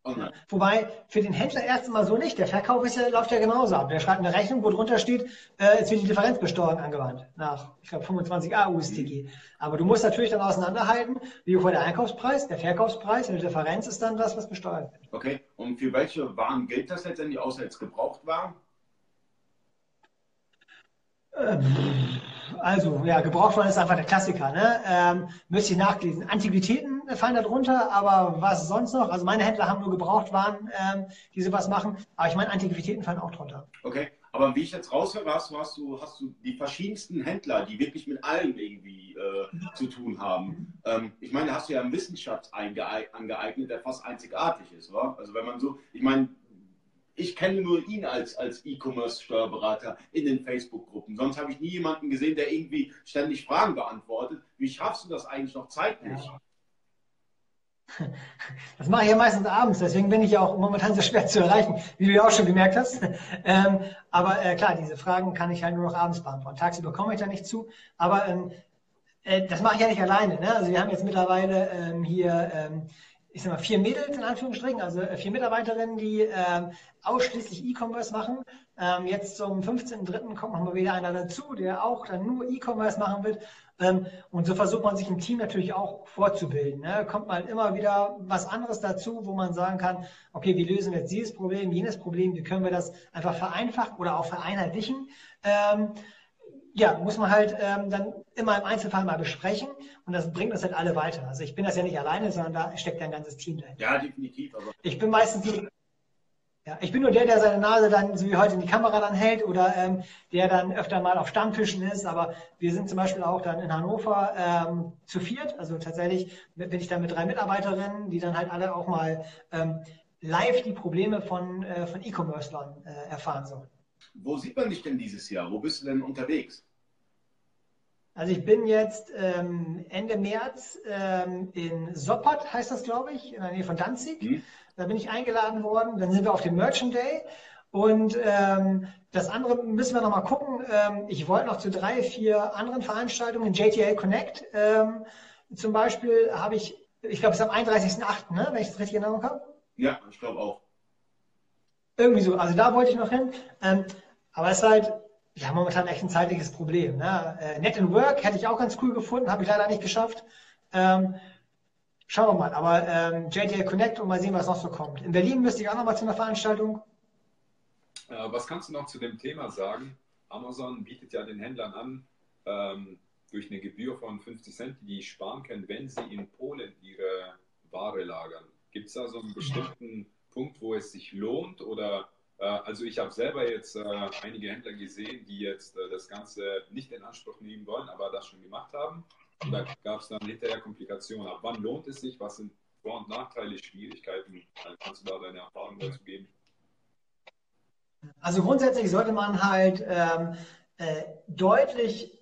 [SPEAKER 2] Online. Wobei für den Händler erst einmal so nicht. Der Verkauf ist ja, läuft ja genauso ab. Der schreibt eine Rechnung, wo drunter steht, äh, es wird die Differenzbesteuerung angewandt nach, ich glaube, 25a USTG. Aber du musst natürlich dann auseinanderhalten, wie hoch der Einkaufspreis, der Verkaufspreis und die Differenz ist dann das, was besteuert wird.
[SPEAKER 1] Okay, und für welche Waren gilt das letztendlich, außer jetzt Gebrauchtwaren?
[SPEAKER 2] Ähm, also, ja, Gebrauchtwaren ist einfach der Klassiker. Ne? Ähm, müsste ich nachlesen. Antiquitäten fallen da drunter, aber was sonst noch? Also meine Händler haben nur Gebrauchtwaren, ähm, die sowas machen. Aber ich meine, Antiquitäten fallen auch drunter.
[SPEAKER 1] Okay, aber wie ich jetzt raushöre, hast du, hast du, hast du die verschiedensten Händler, die wirklich mit allem irgendwie äh, zu tun haben. Ähm, ich meine, da hast du ja einen Wissensschatz angeeignet, der fast einzigartig ist, oder? Also wenn man so, ich meine, ich kenne nur ihn als, als E-Commerce-Steuerberater in den Facebook-Gruppen. Sonst habe ich nie jemanden gesehen, der irgendwie ständig Fragen beantwortet. Wie schaffst du das eigentlich noch zeitlich? Ja. *laughs*
[SPEAKER 2] Das mache ich ja meistens abends, deswegen bin ich ja auch momentan so schwer zu erreichen, wie du ja auch schon gemerkt hast. *laughs* Ähm, aber äh, klar, diese Fragen kann ich halt nur noch abends beantworten. Tagsüber komme ich da nicht zu. Aber ähm, äh, das mache ich ja nicht alleine. Ne? Also wir haben jetzt mittlerweile ähm, hier ähm, ich sag mal, vier Mädels in Anführungsstrichen, also äh, vier Mitarbeiterinnen, die ähm, ausschließlich E-Commerce machen. Ähm, jetzt zum 15.03. kommt nochmal wieder einer dazu, der auch dann nur E-Commerce machen wird. Ähm, und so versucht man sich im Team natürlich auch vorzubilden. Ne? Kommt mal immer wieder was anderes dazu, wo man sagen kann, okay, wie lösen wir jetzt dieses Problem, jenes Problem, wie können wir das einfach vereinfachen oder auch vereinheitlichen. Ähm, ja, muss man halt ähm, dann immer im Einzelfall mal besprechen und das bringt uns halt alle weiter. Also ich bin das ja nicht alleine, sondern da steckt ein ganzes Team dahinter.
[SPEAKER 1] Ja, definitiv.
[SPEAKER 2] Aber ich bin meistens die, ja, ich bin nur der, der seine Nase dann so wie heute in die Kamera dann hält oder ähm, der dann öfter mal auf Stammtischen ist. Aber wir sind zum Beispiel auch dann in Hannover ähm, zu viert. Also tatsächlich bin ich dann mit drei Mitarbeiterinnen, die dann halt alle auch mal ähm, live die Probleme von, äh, von E-Commerce-Lern äh, erfahren sollen.
[SPEAKER 1] Wo sieht man dich denn dieses Jahr? Wo bist du denn unterwegs?
[SPEAKER 2] Also ich bin jetzt ähm, Ende März ähm, in Soppot, heißt das, glaube ich, in der Nähe von Danzig. Mhm. Da bin ich eingeladen worden. Dann sind wir auf dem Merchant Day. Und ähm, das andere müssen wir noch mal gucken. Ähm, ich wollte noch zu drei, vier anderen Veranstaltungen, JTL Connect ähm, zum Beispiel, habe ich, ich glaube, es ist am 31.08., ne, wenn ich das richtig in Erinnerung habe.
[SPEAKER 1] Ja, ich glaube auch.
[SPEAKER 2] Irgendwie so. Also da wollte ich noch hin. Ähm, aber es ist halt ja, momentan echt ein zeitliches Problem. Ne? Äh, Net in Work hätte ich auch ganz cool gefunden, habe ich leider nicht geschafft. Ähm, schauen wir mal. Aber ähm, JTL Connect und mal sehen, was noch so kommt. In Berlin müsste ich auch noch mal zu einer Veranstaltung.
[SPEAKER 3] Äh, was kannst du noch zu dem Thema sagen? Amazon bietet ja den Händlern an, ähm, durch eine Gebühr von 50 Cent, die die sparen können, wenn sie in Polen ihre Ware lagern. Gibt es da so einen bestimmten Punkt, wo es sich lohnt? Oder also ich habe selber jetzt äh, einige Händler gesehen, die jetzt äh, das Ganze nicht in Anspruch nehmen wollen, aber das schon gemacht haben. Und da gab es dann hinterher Komplikationen. Ab wann lohnt es sich? Was sind Vor- und Nachteile, Schwierigkeiten? Also kannst du da deine Erfahrungen dazu geben?
[SPEAKER 2] Also grundsätzlich sollte man halt ähm, äh, deutlich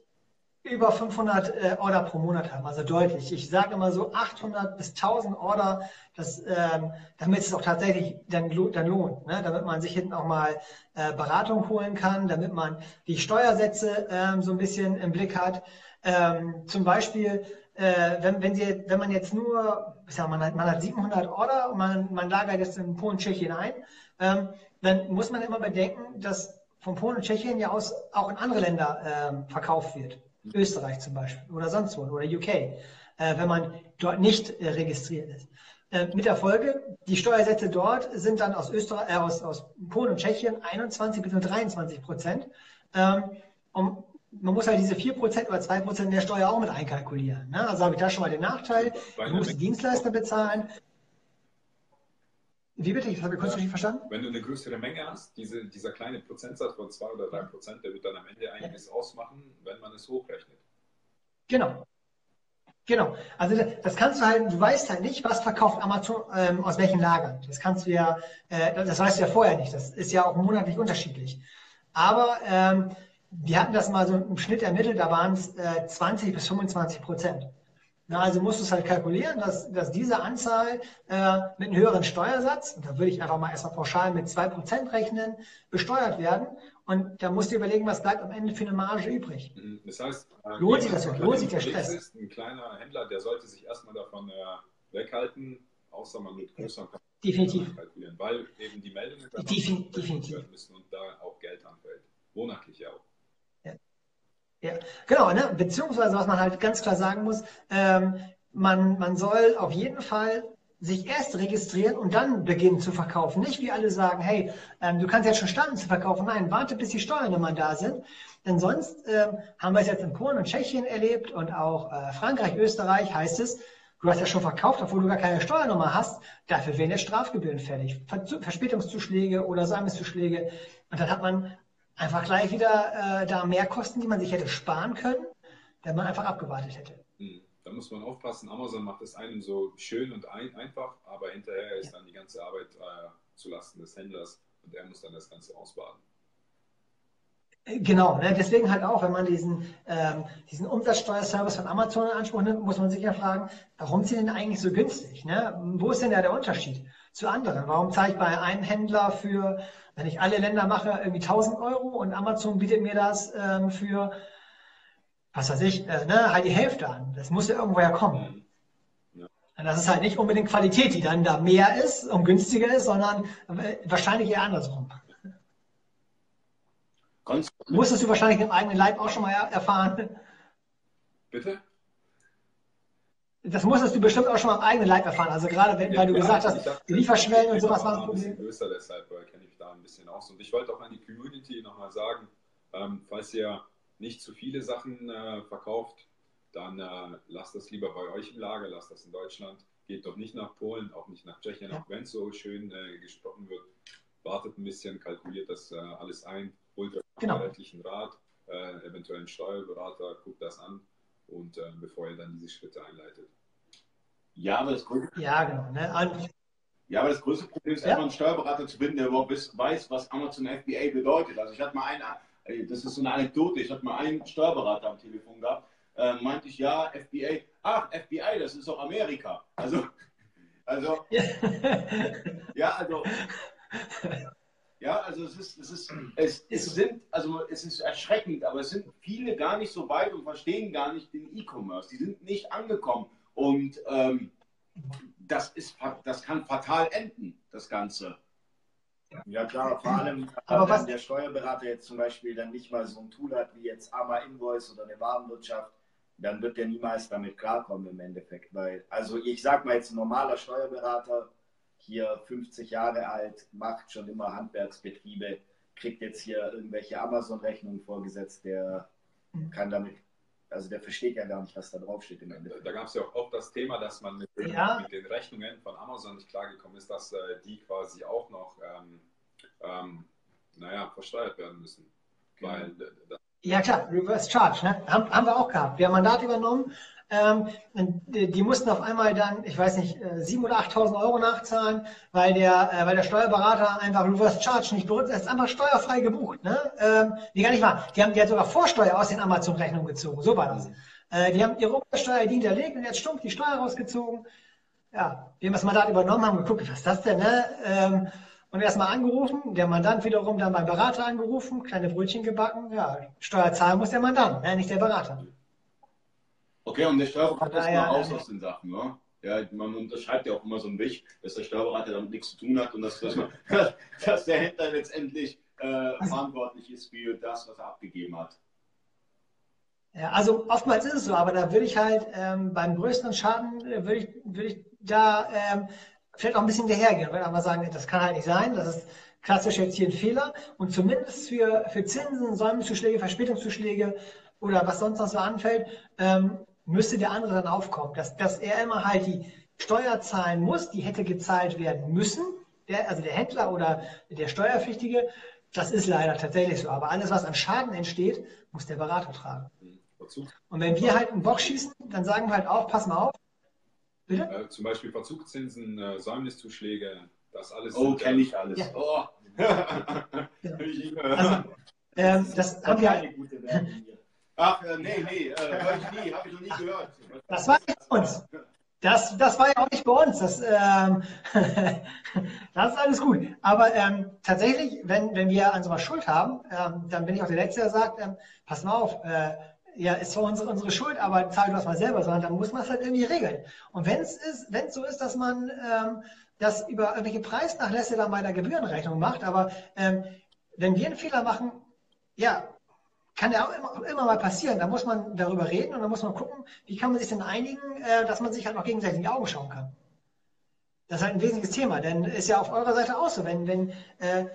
[SPEAKER 2] über 500 äh, Order pro Monat haben, also deutlich. Ich sage immer so 800 bis 1000 Order, das, ähm, damit es auch tatsächlich dann, dann lohnt, ne? damit man sich hinten auch mal äh, Beratung holen kann, damit man die Steuersätze ähm, so ein bisschen im Blick hat. Ähm, zum Beispiel, äh, wenn, wenn, Sie, wenn man jetzt nur, ich sag, man, hat, man hat 700 Order und man, man lagert jetzt in Polen, Tschechien ein, ähm, dann muss man immer bedenken, dass von Polen und Tschechien ja aus auch in andere Länder ähm, verkauft wird. Österreich zum Beispiel oder sonst wo oder UK, äh, wenn man dort nicht äh, registriert ist. Äh, mit der Folge, die Steuersätze dort sind dann aus, Österreich, äh, aus, aus Polen und Tschechien 21 bis 23 Prozent. Ähm, und man muss halt diese 4 Prozent oder 2 Prozent der Steuer auch mit einkalkulieren. Ne? Also habe ich da schon mal den Nachteil, ich muss die Dienstleister bezahlen, wie bitte? Ich habe kurz nicht verstanden.
[SPEAKER 3] Wenn du eine größere Menge hast, diese, dieser kleine Prozentsatz von 2 oder 3 Prozent, der wird dann am Ende einiges ja. ausmachen, wenn man es hochrechnet.
[SPEAKER 2] Genau. Genau. Also das kannst du halt, du weißt halt nicht, was verkauft Amazon ähm, aus welchen Lagern. Das kannst du ja, äh, das weißt du ja vorher nicht. Das ist ja auch monatlich unterschiedlich. Aber ähm, wir hatten das mal so im Schnitt ermittelt, da waren es äh, 20 bis 25 Prozent. Na, also musst du es halt kalkulieren, dass, dass diese Anzahl äh, mit einem höheren Steuersatz, und da würde ich einfach mal erstmal pauschal mit 2% rechnen, besteuert werden. Und da musst du überlegen, was bleibt am Ende für eine Marge übrig.
[SPEAKER 3] Mhm. Das heißt,
[SPEAKER 2] äh, lohnt sich das überhaupt? Lohnt sich der Stress?
[SPEAKER 3] Ist, ein kleiner Händler, der sollte sich erstmal davon äh, weghalten, außer man mit größeren
[SPEAKER 2] Definitiv.
[SPEAKER 3] kalkulieren, weil eben die Meldungen
[SPEAKER 2] Definitiv.
[SPEAKER 3] müssen und da auch Geld anfällt. Monatlich auch.
[SPEAKER 2] Ja, genau, ne? beziehungsweise was man halt ganz klar sagen muss, ähm, man, man soll auf jeden Fall sich erst registrieren und dann beginnen zu verkaufen. Nicht wie alle sagen, hey, ähm, du kannst jetzt schon starten zu verkaufen. Nein, warte, bis die Steuernummern da sind. Denn sonst ähm, haben wir es jetzt in Polen und Tschechien erlebt und auch äh, Frankreich, Österreich heißt es, du hast ja schon verkauft, obwohl du gar keine Steuernummer hast. Dafür werden jetzt Strafgebühren fällig. Verspätungszuschläge oder Sammelzuschläge. Und dann hat man einfach gleich wieder äh, da mehr Kosten, die man sich hätte sparen können, wenn man einfach abgewartet hätte.
[SPEAKER 3] Hm. Da muss man aufpassen. Amazon macht es einem so schön und ein, einfach, aber hinterher ist ja. dann die ganze Arbeit äh, zulasten des Händlers und er muss dann das Ganze ausbaden.
[SPEAKER 2] Äh, genau, ne? deswegen halt auch, wenn man diesen, ähm, diesen Umsatzsteuerservice von Amazon in Anspruch nimmt, muss man sich ja fragen, warum sind denn eigentlich so günstig? Ne? Wo ist denn da der Unterschied zu anderen? Warum zahle ich bei einem Händler für wenn ich alle Länder mache, irgendwie 1000 Euro und Amazon bietet mir das ähm, für, was weiß ich, äh, ne, halt die Hälfte an. Das muss ja irgendwoher kommen. Ja. Das ist halt nicht unbedingt Qualität, die dann da mehr ist und günstiger ist, sondern wahrscheinlich eher andersrum. Musstest du wahrscheinlich im eigenen Leib auch schon mal erfahren.
[SPEAKER 3] Bitte?
[SPEAKER 2] Das musstest du bestimmt auch schon mal im eigenen Leib erfahren. Also gerade wenn, weil du ja, gesagt hast, dachte, die Lieferschwellen und sowas waren ein
[SPEAKER 3] bisschen größer, deshalb kenne ich da ein bisschen aus. Und ich wollte auch an die Community nochmal sagen, ähm, falls ihr nicht zu viele Sachen äh, verkauft, dann äh, lasst das lieber bei euch im Lager, lasst das in Deutschland. Geht doch nicht nach Polen, auch nicht nach Tschechien, ja. auch wenn es so schön äh, gesprochen wird. Wartet ein bisschen, kalkuliert das äh, alles ein, holt euch genau. einen rechtlichen Rat, äh, eventuell einen Steuerberater, guckt das an und äh, bevor ihr dann diese Schritte einleitet.
[SPEAKER 1] Ja, aber das größte,
[SPEAKER 2] ja, genau, ne?
[SPEAKER 1] Ja, aber das größte Problem ist, ja. einfach einen Steuerberater zu finden, der überhaupt weiß, was Amazon FBA bedeutet. Also ich hatte mal einen, äh, das ist so eine Anekdote, ich hatte mal einen Steuerberater am Telefon gehabt, äh, meinte ich, ja, FBA, ach, FBI, das ist doch Amerika. Also, also, *laughs* ja, also, ja, also es ist, es ist, es, es sind, also es ist erschreckend, aber es sind viele gar nicht so weit und verstehen gar nicht den E-Commerce. Die sind nicht angekommen und ähm, das ist, das kann fatal enden, das Ganze.
[SPEAKER 4] Ja klar, vor allem, aber wenn der Steuerberater jetzt zum Beispiel dann nicht mal so ein Tool hat wie jetzt Ama Invoice oder eine Warenwirtschaft, dann wird der niemals damit klarkommen im Endeffekt. Weil, also ich sag mal jetzt ein normaler Steuerberater, hier 50 Jahre alt, macht schon immer Handwerksbetriebe, kriegt jetzt hier irgendwelche Amazon-Rechnungen vorgesetzt, der mhm. kann damit, also der versteht ja gar nicht, was da draufsteht im Endeffekt.
[SPEAKER 3] Da gab es ja auch oft das Thema, dass man mit, ja. mit, den Rechnungen von Amazon nicht klargekommen ist, dass äh, die quasi auch noch, ähm, ähm, naja, versteuert werden müssen. Genau. Weil das
[SPEAKER 2] ja klar, Reverse Charge, ne? Haben, haben wir auch gehabt. Wir haben Mandat übernommen. Ähm, die, mussten auf einmal dann, ich weiß nicht, 7.000 oder 8.000 Euro nachzahlen, weil der, äh, weil der Steuerberater einfach Reverse Charge nicht berücksichtigt. Das ist einfach steuerfrei gebucht. Ne? Ähm, die gar nicht wahr. Die haben, die hat sogar Vorsteuer aus den Amazon-Rechnungen gezogen. So war das. Äh, die haben ihre Umsatzsteuer hinterlegt und jetzt stumpf die Steuer rausgezogen. Ja, wir haben das Mandat übernommen, haben geguckt, was ist das denn? Ne? Ähm, und erstmal angerufen, der Mandant wiederum dann beim Berater angerufen, kleine Brötchen gebacken. Ja, Steuer zahlen muss der Mandant, ne, nicht der Berater.
[SPEAKER 1] Okay, und der Steuerberater ist mal raus aus den Sachen, ne? Ja, man unterschreibt ja auch immer so ein Wich, dass der Steuerberater damit nichts zu tun hat und dass, dass, man, *laughs* dass der Händler letztendlich äh, also, verantwortlich ist für das, was er abgegeben hat.
[SPEAKER 2] Ja, also oftmals ist es so, aber da würde ich halt ähm, beim größten Schaden, äh, würde ich, würde ich da ähm, vielleicht auch ein bisschen hinterhergehen und einfach sagen, das kann halt nicht sein, das ist klassisch jetzt hier ein Fehler und zumindest für, für Zinsen, Säumniszuschläge, Verspätungszuschläge oder was sonst noch so anfällt, ähm, müsste der andere dann aufkommen, dass, dass er immer halt die Steuer zahlen muss, die hätte gezahlt werden müssen, der, also der Händler oder der Steuerpflichtige, das ist leider tatsächlich so. Aber alles, was an Schaden entsteht, muss der Berater tragen. Und wenn wir halt einen Bock schießen, dann sagen wir halt auch, pass mal auf,
[SPEAKER 3] äh, zum Beispiel Verzugszinsen, äh, Säumniszuschläge, das alles.
[SPEAKER 1] Oh, kenne ich alles. Ja. Oh. *laughs*
[SPEAKER 2] also, ähm, das haben wir eine gute
[SPEAKER 1] Ach, äh, nee, nee, äh, höre ich nie, habe ich noch nie gehört.
[SPEAKER 2] Das war nicht bei uns. Das, das war ja auch nicht bei uns. Das, ähm, *laughs* das ist alles gut. Aber ähm, tatsächlich, wenn, wenn wir an sowas Schuld haben, ähm, dann bin ich auch der Letzte, der sagt, ähm, pass mal auf, äh, ja, ist zwar unsere, unsere Schuld, aber zahl du das mal selber, sondern dann muss man es halt irgendwie regeln. Und wenn es ist, wenn so ist, dass man ähm, das über irgendwelche Preisnachlässe dann bei der Gebührenrechnung macht, aber ähm, wenn wir einen Fehler machen, ja, kann ja auch immer, immer, mal passieren. Da muss man darüber reden und dann muss man gucken, wie kann man sich denn einigen, äh, dass man sich halt noch gegenseitig in die Augen schauen kann. Das ist halt ein wesentliches Thema, denn ist ja auf eurer Seite auch so, wenn, wenn äh,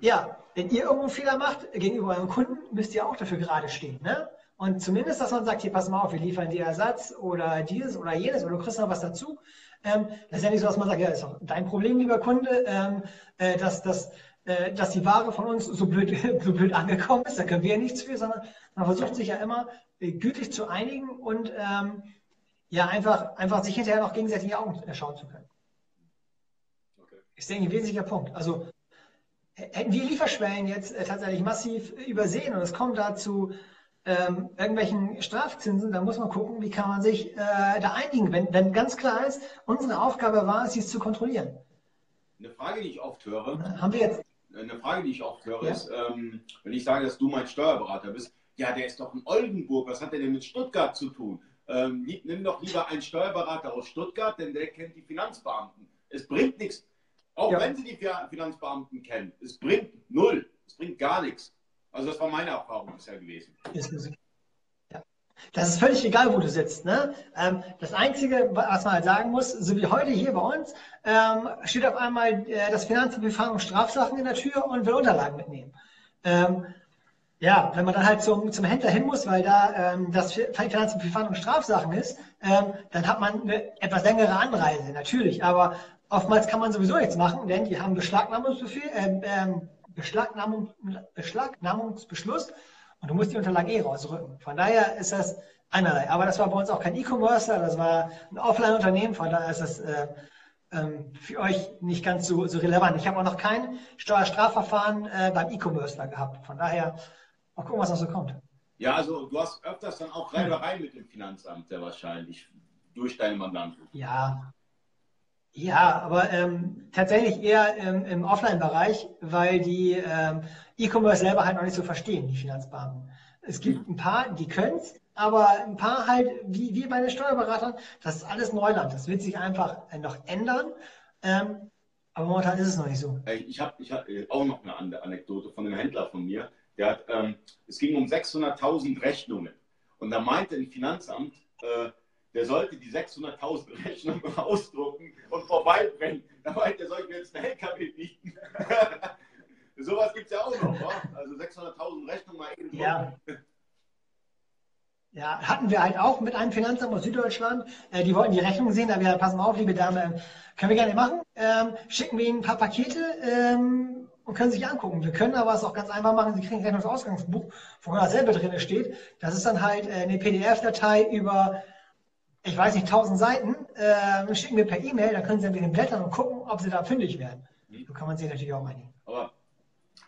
[SPEAKER 2] ja, wenn ihr irgendwo einen Fehler macht gegenüber eurem Kunden, müsst ihr auch dafür gerade stehen. Ne? Und zumindest, dass man sagt, hier, pass mal auf, wir liefern dir Ersatz oder dieses oder jenes oder du kriegst noch was dazu. Ähm, das ist ja nicht so, dass man sagt, ja, ist doch dein Problem, lieber Kunde, ähm, äh, dass, äh, dass die Ware von uns so blöd, *laughs* so blöd angekommen ist. Da können wir ja nichts für, sondern man versucht sich ja immer äh, gütlich zu einigen und ähm, ja, einfach, einfach sich hinterher noch gegenseitig in die Augen schauen zu können. Okay. Ist, denke ich, ein wesentlicher Punkt. Also hätten wir Lieferschwellen jetzt äh, tatsächlich massiv übersehen und es kommt dazu ähm, irgendwelchen Strafzinsen, da muss man gucken, wie kann man sich äh, da einigen, wenn, wenn ganz klar ist, unsere Aufgabe war es, dies zu kontrollieren.
[SPEAKER 1] Eine Frage, die ich oft höre,
[SPEAKER 2] haben wir jetzt?
[SPEAKER 1] Eine Frage, die ich oft höre, ja? ist, ähm, wenn ich sage, dass du mein Steuerberater bist, ja, der ist doch in Oldenburg, was hat der denn mit Stuttgart zu tun? ähm, nimm doch lieber einen Steuerberater aus Stuttgart, denn der kennt die Finanzbeamten. Es bringt nichts, auch ja. wenn sie die Finanzbeamten kennen. Es bringt null, es bringt gar nichts. Also das war meine Erfahrung bisher gewesen.
[SPEAKER 2] Das ist völlig egal, wo du sitzt. Ne? Ähm, das Einzige, was man halt sagen muss, so wie heute hier bei uns, ähm, steht auf einmal äh, das Finanzamt, fahren Strafsachen in der Tür und will Unterlagen mitnehmen. Ähm, ja, wenn man dann halt zum, zum Händler hin muss, weil da ähm, das Finanzamt für Fahndung Strafsachen ist, ähm, dann hat man eine etwas längere Anreise, natürlich. Aber oftmals kann man sowieso nichts machen, denn die haben Beschlagnahmungsbefehl, äh, Beschlagnahmung, Beschlagnahmungsbeschluss und du musst die Unterlagen eh rausrücken. Von daher ist das einerlei. Aber das war bei uns auch kein E-Commercer, das war ein Offline-Unternehmen, von daher ist das äh, ähm, für euch nicht ganz so, so relevant. Ich habe auch noch kein Steuerstrafverfahren äh, beim E-Commercer gehabt. Von daher Mal gucken, was noch so kommt.
[SPEAKER 1] Ja, also du hast öfters dann auch Reiberei mit dem Finanzamt sehr wahrscheinlich durch deine Mandanten.
[SPEAKER 2] Ja. Ja, aber ähm, tatsächlich eher ähm, im Offline-Bereich, weil die ähm, E-Commerce selber halt noch nicht so verstehen, die Finanzbeamten. Es gibt ein paar, die können es, aber ein paar halt, wie, wie bei den Steuerberatern, das ist alles Neuland. Das wird sich einfach äh, noch ändern. Ähm, aber momentan ist es noch nicht so.
[SPEAKER 1] Ich habe ich hab äh, auch noch eine Anekdote von einem Händler von mir. Der hat, ähm, es ging um 600.000 Rechnungen. Und da meinte ein Finanzamt, äh, der sollte die 600.000 *laughs* Rechnungen ausdrucken und vorbeibringen. Da meinte er, soll ich mir jetzt einen LKW bieten? *laughs* Sowas gibt es ja auch noch, wa? Also 600.000 Rechnungen mal eben.
[SPEAKER 2] Ja. Ja, hatten wir halt auch mit einem Finanzamt aus Süddeutschland. Äh, die wollten die Rechnung sehen, da wir, passen auf, liebe Dame, können wir gerne machen. Ähm, schicken wir Ihnen ein paar Pakete. Ähm, und können sich angucken. Wir können aber es auch ganz einfach machen. Sie kriegen ein Rechnungsausgangsbuch, wo dasselbe drin steht. Das ist dann halt äh, eine PDF-Datei über, ich weiß nicht, 1000 Seiten. Äh, schicken wir per E-Mail, dann können Sie ein bisschen blättern und gucken, ob Sie da fündig werden. So kann man sich natürlich auch einigen.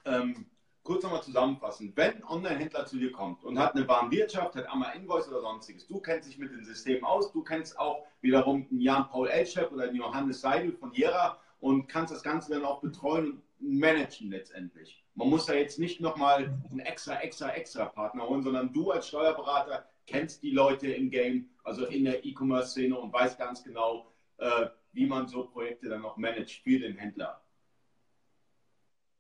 [SPEAKER 1] Ähm, kurz nochmal zusammenfassen. Wenn ein Online-Händler zu dir kommt und hat eine Warenwirtschaft, hat einmal Invoice oder sonstiges, du kennst dich mit dem System aus, du kennst auch wiederum einen Jan-Paul Elchef oder den Johannes Seidel von Jera und kannst das Ganze dann auch betreuen und managen letztendlich. Man muss da jetzt nicht nochmal einen extra, extra, extra Partner holen, sondern du als Steuerberater kennst die Leute im Game, also in der E-Commerce-Szene und weißt ganz genau, äh, wie man so Projekte dann noch managt für den Händler.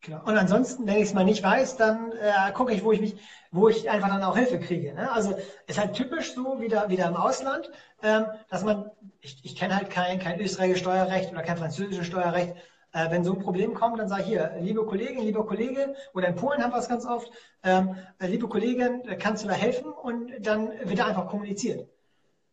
[SPEAKER 2] Genau. Und ansonsten, wenn ich es mal nicht weiß, dann äh, gucke ich, wo ich mich, wo ich einfach dann auch Hilfe kriege. Ne? Also ist halt typisch so wieder, wieder im Ausland, ähm, dass man, ich, ich kenne halt kein, kein österreichisches Steuerrecht oder kein französisches Steuerrecht, äh, wenn so ein Problem kommt, dann sage ich hier, liebe Kollegin, lieber Kollege, oder in Polen haben wir es ganz oft, ähm, äh, liebe Kollegin, kannst du da helfen? Und dann wird da einfach kommuniziert.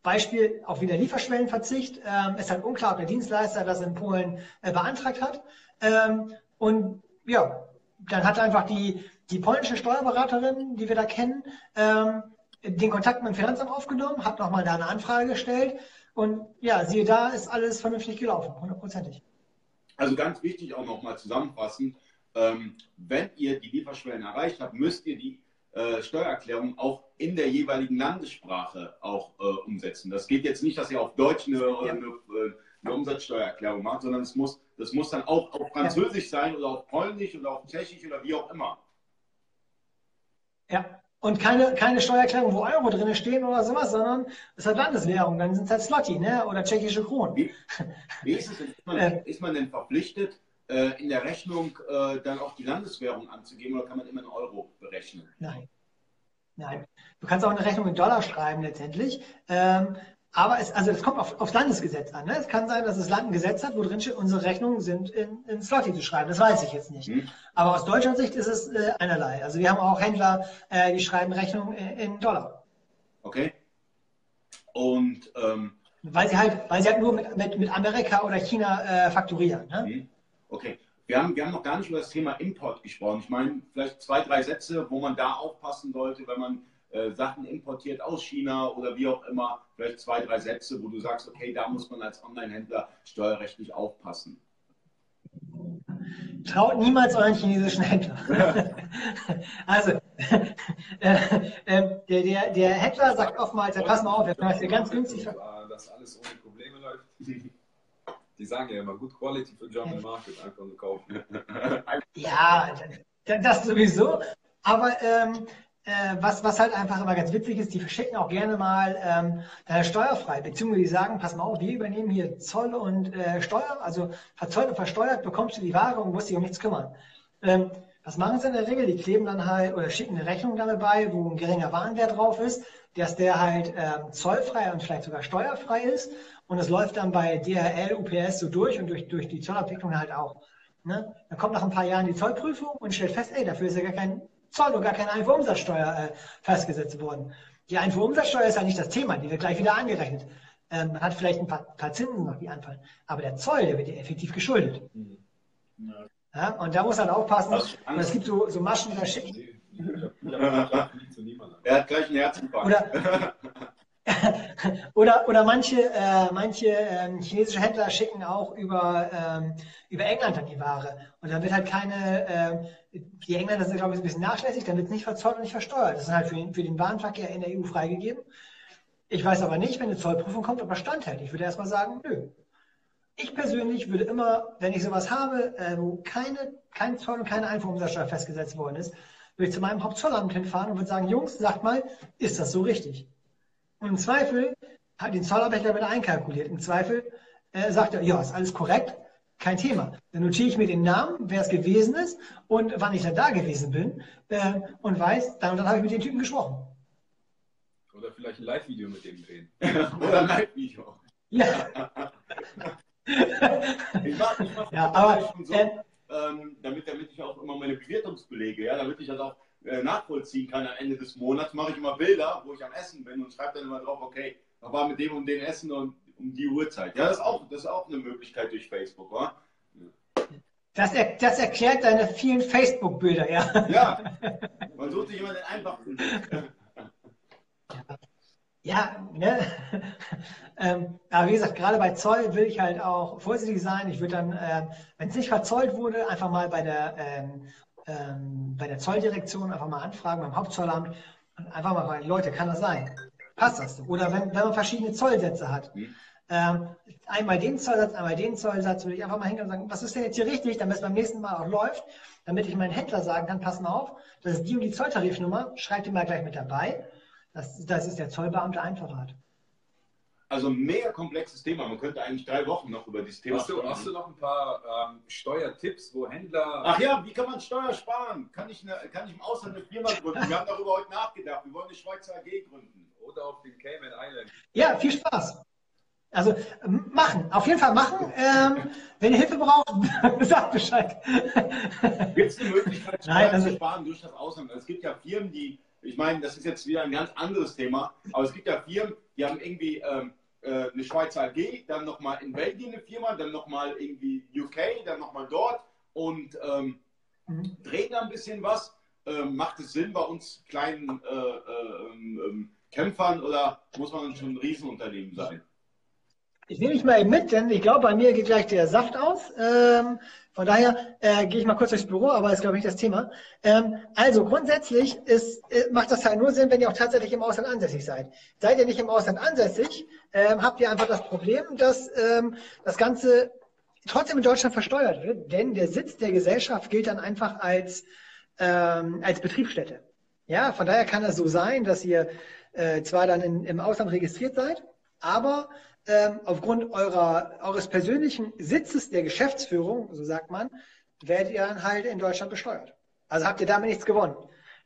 [SPEAKER 2] Beispiel auch wieder Lieferschwellenverzicht. Ähm, ist halt unklar, ob der Dienstleister das in Polen äh, beantragt hat. Ähm, und ja, dann hat einfach die, die polnische Steuerberaterin, die wir da kennen, ähm, den Kontakt mit dem Finanzamt aufgenommen, hat nochmal da eine Anfrage gestellt. Und ja, siehe da, ist alles vernünftig gelaufen, hundertprozentig.
[SPEAKER 1] Also ganz wichtig auch nochmal zusammenfassend, ähm, wenn ihr die Lieferschwellen erreicht habt, müsst ihr die äh, Steuererklärung auch in der jeweiligen Landessprache auch äh, umsetzen. Das geht jetzt nicht, dass ihr auf Deutsch eine, ja. eine, äh, eine, Umsatzsteuererklärung macht, sondern es muss, das muss dann auch auf Französisch ja. sein oder auf Polnisch oder auf Tschechisch oder wie auch immer.
[SPEAKER 2] Ja, und keine, keine Steuererklärung, wo Euro drin stehen oder sowas, sondern es hat Landeswährung, dann sind es halt Slotty ne? oder tschechische Kronen.
[SPEAKER 1] Wie, wie ist es denn? Ist man, *laughs* äh, ist man denn verpflichtet, äh, in der Rechnung äh, dann auch die Landeswährung anzugeben oder kann man immer in Euro berechnen?
[SPEAKER 2] Nein. Nein. Du kannst auch eine Rechnung in Dollar schreiben letztendlich. Ähm, aber es, also das kommt auf, aufs Landesgesetz an. Ne? Es kann sein, dass das Land ein Gesetz hat, wo drin steht, unsere Rechnungen sind in, in Slotty zu schreiben. Das weiß ich jetzt nicht. Hm. Aber aus deutscher Sicht ist es äh, einerlei. Also wir haben auch Händler, äh, die schreiben Rechnungen in, in Dollar.
[SPEAKER 1] Okay. Und ähm,
[SPEAKER 2] weil sie halt, weil sie halt nur mit, mit, mit Amerika oder China äh, fakturieren. Ne? Hm.
[SPEAKER 1] Okay. Wir haben, wir haben noch gar nicht über das Thema Import gesprochen. Ich meine, vielleicht zwei, drei Sätze, wo man da aufpassen sollte, wenn man äh, Sachen importiert aus China oder wie auch immer, vielleicht zwei, drei Sätze, wo du sagst, okay, da muss man als Online-Händler steuerrechtlich aufpassen.
[SPEAKER 2] Traut niemals euren chinesischen Händler. *laughs* also, *laughs* äh, äh, der, der, der Händler sagt oftmals, pass mal auf, wir können das ganz günstig.
[SPEAKER 3] Dass alles ohne Probleme läuft. *laughs* Die sagen ja immer, good quality für German Market, einfach nur kaufen.
[SPEAKER 2] Ja, das sowieso. Aber ähm, äh, was, was halt einfach immer ganz witzig ist, die verschicken auch gerne mal ähm, deine steuerfrei, beziehungsweise die sagen, pass mal auf, wir übernehmen hier Zoll und äh, Steuer, also verzollt und versteuert bekommst du die Ware und musst dich um nichts kümmern. Ähm, was machen sie in der Regel? Die kleben dann halt oder schicken eine Rechnung damit bei, wo ein geringer Warenwert drauf ist, dass der halt ähm, zollfrei und vielleicht sogar steuerfrei ist. Und es läuft dann bei DHL, UPS so durch und durch, durch die Zollabwicklung halt auch. Ne? Dann kommt nach ein paar Jahren die Zollprüfung und stellt fest, ey, dafür ist ja gar kein Zoll und gar keine Einfuhrumsatzsteuer äh, festgesetzt worden. Die Einfuhrumsatzsteuer ist ja nicht das Thema, die wird gleich wieder angerechnet. Ähm, man hat vielleicht ein paar, paar, Zinsen noch, die anfallen. Aber der Zoll, der wird ja effektiv geschuldet. Mhm. Ja. Ja, und da muss man aufpassen. Und es gibt so, so Maschen, da schicken. *laughs*
[SPEAKER 1] Er hat gleich einen Herzinfarkt.
[SPEAKER 2] Oder, *laughs* oder, oder manche, äh, manche ähm, chinesische Händler schicken auch über, ähm, über England dann die Ware. Und dann wird halt keine, äh, die Engländer sind, glaube ich, ein bisschen nachlässig, dann wird es nicht verzollt und nicht versteuert. Das ist halt für, für den Warenverkehr in der EU freigegeben. Ich weiß aber nicht, wenn eine Zollprüfung kommt, ob er standhält. Ich würde erstmal sagen, nö, ich persönlich würde immer, wenn ich sowas habe, wo keine, kein Zoll und keine Einfuhrumsatzsteuer festgesetzt worden ist, würde ich zu meinem Hauptzollamt hinfahren und würde sagen, Jungs, sagt mal, ist das so richtig? Und im Zweifel hat den Zollarbeiter wieder einkalkuliert. Im Zweifel äh, sagt er, ja, ist alles korrekt, kein Thema. Dann notiere ich mir den Namen, wer es gewesen ist und wann ich dann da gewesen bin äh, und weiß, dann und dann habe ich mit den Typen gesprochen.
[SPEAKER 3] Oder vielleicht ein Live-Video mit dem drehen. *laughs*
[SPEAKER 1] Oder ein Live-Video. Ja. *laughs* ich mache ich mach ja, aber, schon so, äh, ähm, damit, damit ich auch immer meine Bewertungsbelege, ja, damit ich das auch äh, nachvollziehen kann am Ende des Monats, mache ich immer Bilder, wo ich am Essen bin und schreibe dann immer drauf, okay, da war mit dem und den Essen und um die Uhrzeit. Ja, das ist auch, das ist auch eine Möglichkeit durch Facebook, wa?
[SPEAKER 2] Das, er, das erklärt deine vielen Facebook-Bilder, ja.
[SPEAKER 1] Ja, man sucht sich immer den einfachen.
[SPEAKER 2] ja. Ne? ähm, aber wie gesagt, gerade bei Zoll will ich halt auch vorsichtig sein. Ich würde dann, äh, wenn es nicht verzollt wurde, einfach mal bei der, ähm, ähm, bei der Zolldirektion einfach mal anfragen, beim Hauptzollamt und einfach mal fragen, Leute, kann das sein? Passt das? Oder wenn, wenn man verschiedene Zollsätze hat. Mhm. Ähm, einmal den Zollsatz, einmal den Zollsatz, würde ich einfach mal hingehen und sagen, was ist denn jetzt hier richtig, damit es beim nächsten Mal auch läuft, damit ich meinen Händler sagen kann, pass mal auf, das ist die und die Zolltarifnummer, schreibt die mal gleich mit dabei das, das ist der Zollbeamte einfacher
[SPEAKER 1] Also ein mega komplexes Thema. Man könnte eigentlich drei Wochen noch über dieses Thema
[SPEAKER 3] hast du, Hast du noch ein paar ähm, Steuertipps, wo Händler.
[SPEAKER 1] Ach ja, wie kann man Steuer sparen? Kann ich, eine, kann ich im Ausland eine Firma gründen? Wir haben darüber heute nachgedacht. Wir wollen eine Schweizer AG gründen.
[SPEAKER 3] Oder auf den Cayman Islands.
[SPEAKER 2] Ja, viel Spaß. Also machen, auf jeden Fall machen. Ähm, wenn ihr Hilfe braucht, *laughs* sagt Bescheid.
[SPEAKER 1] Gibt es eine Möglichkeit, Steuern *laughs* Nein, also, zu sparen durch das Ausland? Es gibt ja Firmen, die ich meine, das ist jetzt wieder ein ganz anderes Thema, aber es gibt ja Firmen, die haben irgendwie ähm, äh, eine Schweizer AG, dann nochmal in Belgien eine Firma, dann nochmal irgendwie UK, dann nochmal dort und ähm, mhm. drehen da ein bisschen was. Ähm, macht es Sinn bei uns kleinen äh, äh, ähm, Kämpfern oder muss man schon ein Riesenunternehmen sein?
[SPEAKER 2] Ich nehme mich mal eben mit, denn ich glaube, bei mir geht gleich der Saft aus. Ähm, von daher äh, gehe ich mal kurz durchs Büro, aber ist, glaube ich, nicht das Thema. Ähm, also grundsätzlich ist, äh, macht das halt nur Sinn, wenn ihr auch tatsächlich im Ausland ansässig seid. Seid ihr nicht im Ausland ansässig, ähm, habt ihr einfach das Problem, dass ähm, das Ganze trotzdem in Deutschland versteuert wird, denn der Sitz der Gesellschaft gilt dann einfach als, ähm, als Betriebsstätte. Ja, von daher kann es so sein, dass ihr äh, zwar dann in, im Ausland registriert seid, aber ähm, aufgrund eurer, eures persönlichen Sitzes der Geschäftsführung, so sagt man, werdet ihr dann halt in Deutschland besteuert. Also habt ihr damit nichts gewonnen.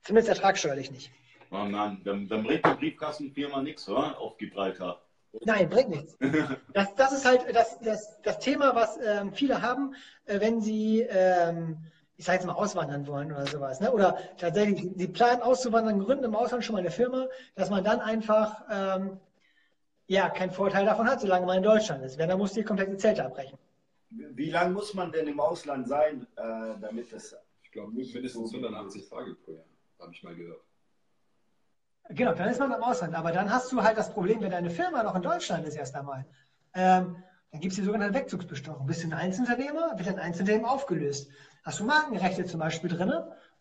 [SPEAKER 2] Zumindest ertragssteuerlich nicht.
[SPEAKER 1] Oh nein, dann, dann bringt die Briefkastenfirma nichts, oder? Auf Gibraltar.
[SPEAKER 2] Nein, bringt nichts. *laughs* Das, das ist halt das, das, das Thema, was ähm, viele haben, äh, wenn sie, ähm, ich sage jetzt mal, auswandern wollen oder sowas. Ne? Oder tatsächlich, sie planen auszuwandern, gründen im Ausland schon mal eine Firma, dass man dann einfach ähm, ja keinen Vorteil davon hat, solange man in Deutschland ist. Wenn, dann muss die komplette Zelte abbrechen.
[SPEAKER 4] Wie lange muss man denn im Ausland sein, äh, damit das.
[SPEAKER 3] Ich glaube, mindestens 180 Tage pro Jahr, habe ich mal gehört.
[SPEAKER 2] Genau, dann ist man im Ausland. Aber dann hast du halt das Problem, wenn deine Firma noch in Deutschland ist erst einmal. Ähm, dann gibt es die sogenannte Wegzugsbesteuerung. Bist du ein Einzelunternehmer, wird dein Einzelunternehmen aufgelöst. Hast du Markenrechte zum Beispiel drin,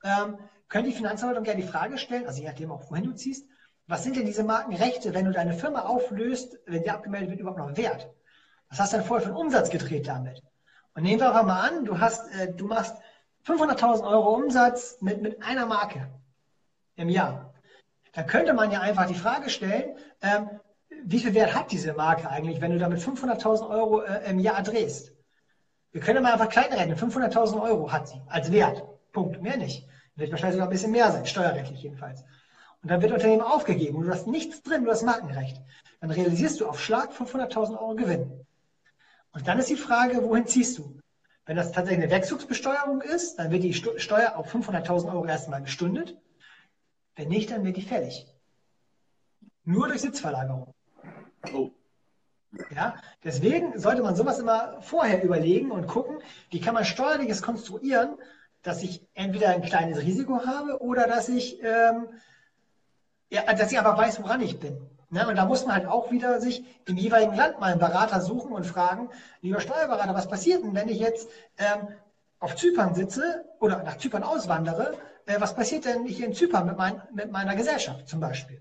[SPEAKER 2] ähm, könnte die Finanzverwaltung gerne die Frage stellen, also je nachdem auch, wohin du ziehst, was sind denn diese Markenrechte, wenn du deine Firma auflöst, wenn die abgemeldet wird, überhaupt noch wert? Was hast du denn vorher für einen Umsatz gedreht damit? Und nehmen wir einfach mal an, du, hast, äh, du machst 500.000 Euro Umsatz mit, mit einer Marke. im Jahr. Dann könnte man ja einfach die Frage stellen, ähm, wie viel Wert hat diese Marke eigentlich, wenn du damit 500.000 Euro äh, im Jahr drehst? Wir können mal einfach klein rechnen. 500.000 Euro hat sie als Wert. Punkt. Mehr nicht. Wird wahrscheinlich sogar ein bisschen mehr sein, steuerrechtlich jedenfalls. Und dann wird Unternehmen aufgegeben und du hast nichts drin, du hast Markenrecht. Dann realisierst du auf Schlag 500.000 Euro Gewinn. Und dann ist die Frage, wohin ziehst du? Wenn das tatsächlich eine Wegzugsbesteuerung ist, dann wird die Steuer auf 500.000 Euro erstmal gestundet. Wenn nicht, dann wird die fällig. Nur durch Sitzverlagerung. Oh. Ja, deswegen sollte man sowas immer vorher überlegen und gucken, wie kann man steuerliches konstruieren, dass ich entweder ein kleines Risiko habe oder dass ich, ähm, ja, dass ich einfach weiß, woran ich bin. Ne? Und da muss man halt auch wieder sich im jeweiligen Land mal einen Berater suchen und fragen, lieber Steuerberater, was passiert denn, wenn ich jetzt ähm, auf Zypern sitze oder nach Zypern auswandere? Äh, was passiert denn hier in Zypern mit, mein, mit meiner Gesellschaft zum Beispiel?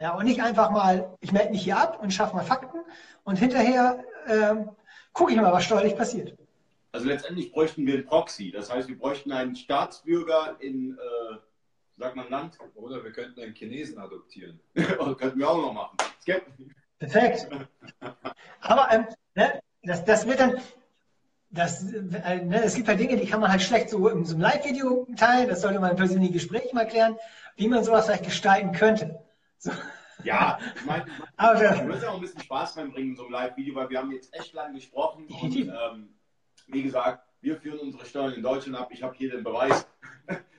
[SPEAKER 2] Ja, und nicht einfach mal, ich melde mich hier ab und schaffe mal Fakten und hinterher ähm, gucke ich mal, was steuerlich passiert.
[SPEAKER 1] Also letztendlich bräuchten wir einen Proxy. Das heißt, wir bräuchten einen Staatsbürger in, äh, sagt man Land?
[SPEAKER 3] Oder wir könnten einen Chinesen adoptieren. *laughs*
[SPEAKER 1] Oh, könnten wir auch noch machen.
[SPEAKER 2] Perfekt. Aber ähm, ne, das, das wird dann, das, äh, ne, es gibt halt Dinge, die kann man halt schlecht so in so einem Live-Video teilen. Das sollte man im persönlichen Gespräch mal klären, wie man sowas vielleicht gestalten könnte.
[SPEAKER 1] So. Ja, ich meine, *laughs* wir müssen auch ein bisschen Spaß reinbringen in so einem Live-Video, weil wir haben jetzt echt lange gesprochen und *laughs* ähm, wie gesagt, wir führen unsere Steuern in Deutschland ab. Ich habe hier den Beweis.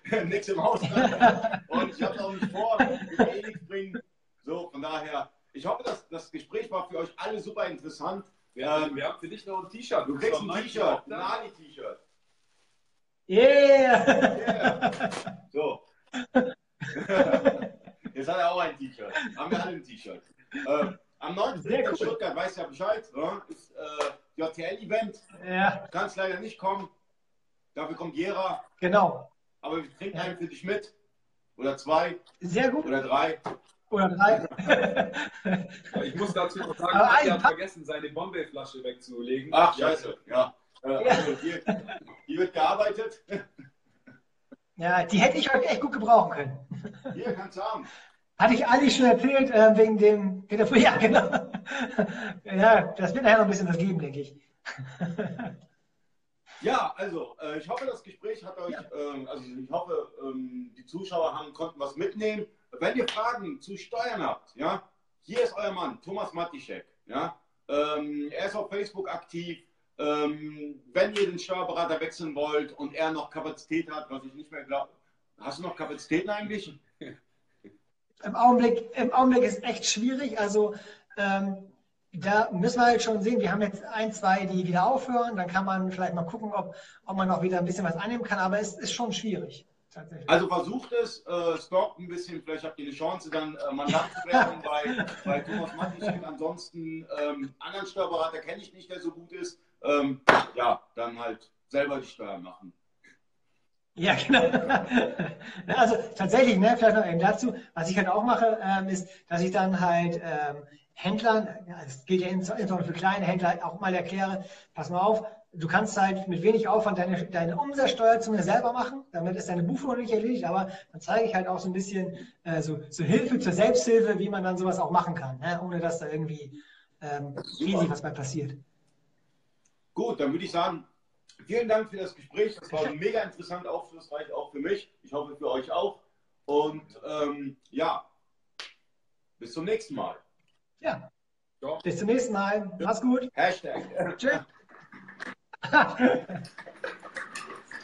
[SPEAKER 1] *laughs* Nichts im Haus. und ich habe es auch nicht vor, ich will eh nichts bringen. So, von daher, ich hoffe, dass das Gespräch war für euch alle super interessant.
[SPEAKER 3] Wir, ähm, wir haben für dich noch ein T-Shirt.
[SPEAKER 1] Du kriegst ein T-Shirt, ein Ali-T-Shirt.
[SPEAKER 2] Yeah!
[SPEAKER 1] yeah! So. Jetzt hat er auch ein T-Shirt. Haben wir alle ein T-Shirt. Äh, am 9. Cool. in Stuttgart, weiß ja Bescheid, ne? ist äh, JTL-Event.
[SPEAKER 2] Ja.
[SPEAKER 1] Kannst leider nicht kommen. Dafür kommt Jera.
[SPEAKER 2] Genau.
[SPEAKER 1] Aber wir trinken ja. einen für dich mit. Oder zwei.
[SPEAKER 2] Sehr gut.
[SPEAKER 1] Oder drei.
[SPEAKER 2] Oder drei.
[SPEAKER 3] ich muss dazu noch sagen, er hat vergessen, seine Bombay-Flasche wegzulegen.
[SPEAKER 1] Ach, scheiße. Ja. Äh, also hier, hier wird gearbeitet.
[SPEAKER 2] Ja, die hätte ich heute echt gut gebrauchen können.
[SPEAKER 1] Hier, kannst du haben.
[SPEAKER 2] Hatte ich Ali schon erzählt, äh, wegen dem, wegen *laughs* ja, genau. ja, das wird nachher noch ein bisschen was geben, denke ich.
[SPEAKER 1] Ja, also, äh, ich hoffe, das Gespräch hat euch, ja. ähm, also ich hoffe, ähm, die Zuschauer haben, konnten was mitnehmen. Wenn ihr Fragen zu Steuern habt, ja, hier ist euer Mann, Thomas Matischek, ja. Ähm, er ist auf Facebook aktiv, ähm, wenn ihr den Steuerberater wechseln wollt und er noch Kapazität hat, was ich nicht mehr glaube. Hast du noch Kapazitäten eigentlich?
[SPEAKER 2] Im Augenblick, Im Augenblick ist echt schwierig. Also ähm, da müssen wir halt schon sehen, wir haben jetzt ein, zwei, die wieder aufhören. Dann kann man vielleicht mal gucken, ob, ob man noch wieder ein bisschen was annehmen kann. Aber es ist schon schwierig.
[SPEAKER 1] Also versucht es, äh, stoppt ein bisschen, vielleicht habt ihr eine Chance, dann äh, Mandant zu werden bei, bei Thomas Matischek. Ansonsten ähm, anderen Steuerberater kenne ich nicht, der so gut ist ähm, ja, dann halt selber die Steuern machen.
[SPEAKER 2] Ja, genau. *laughs* also tatsächlich, ne, vielleicht noch eben dazu, was ich halt auch mache, ähm, ist, dass ich dann halt ähm, Händlern, das gilt ja insbesondere für kleine Händler, auch mal erkläre, pass mal auf, du kannst halt mit wenig Aufwand deine, deine Umsatzsteuer zumindest selber machen, damit ist deine Buchführung nicht erledigt, aber dann zeige ich halt auch so ein bisschen äh, so, so Hilfe zur Selbsthilfe, wie man dann sowas auch machen kann, ne, ohne dass da irgendwie ähm, riesig was bei passiert.
[SPEAKER 1] Gut, dann würde ich sagen, vielen Dank für das Gespräch. Das war *laughs* mega interessant, aufschlussreich auch für mich. Ich hoffe für euch auch. Und ähm, ja, bis zum nächsten Mal.
[SPEAKER 2] Ja. Doch. Bis zum nächsten Mal. Mach's gut.
[SPEAKER 1] Hashtag.
[SPEAKER 2] Tschüss. *laughs*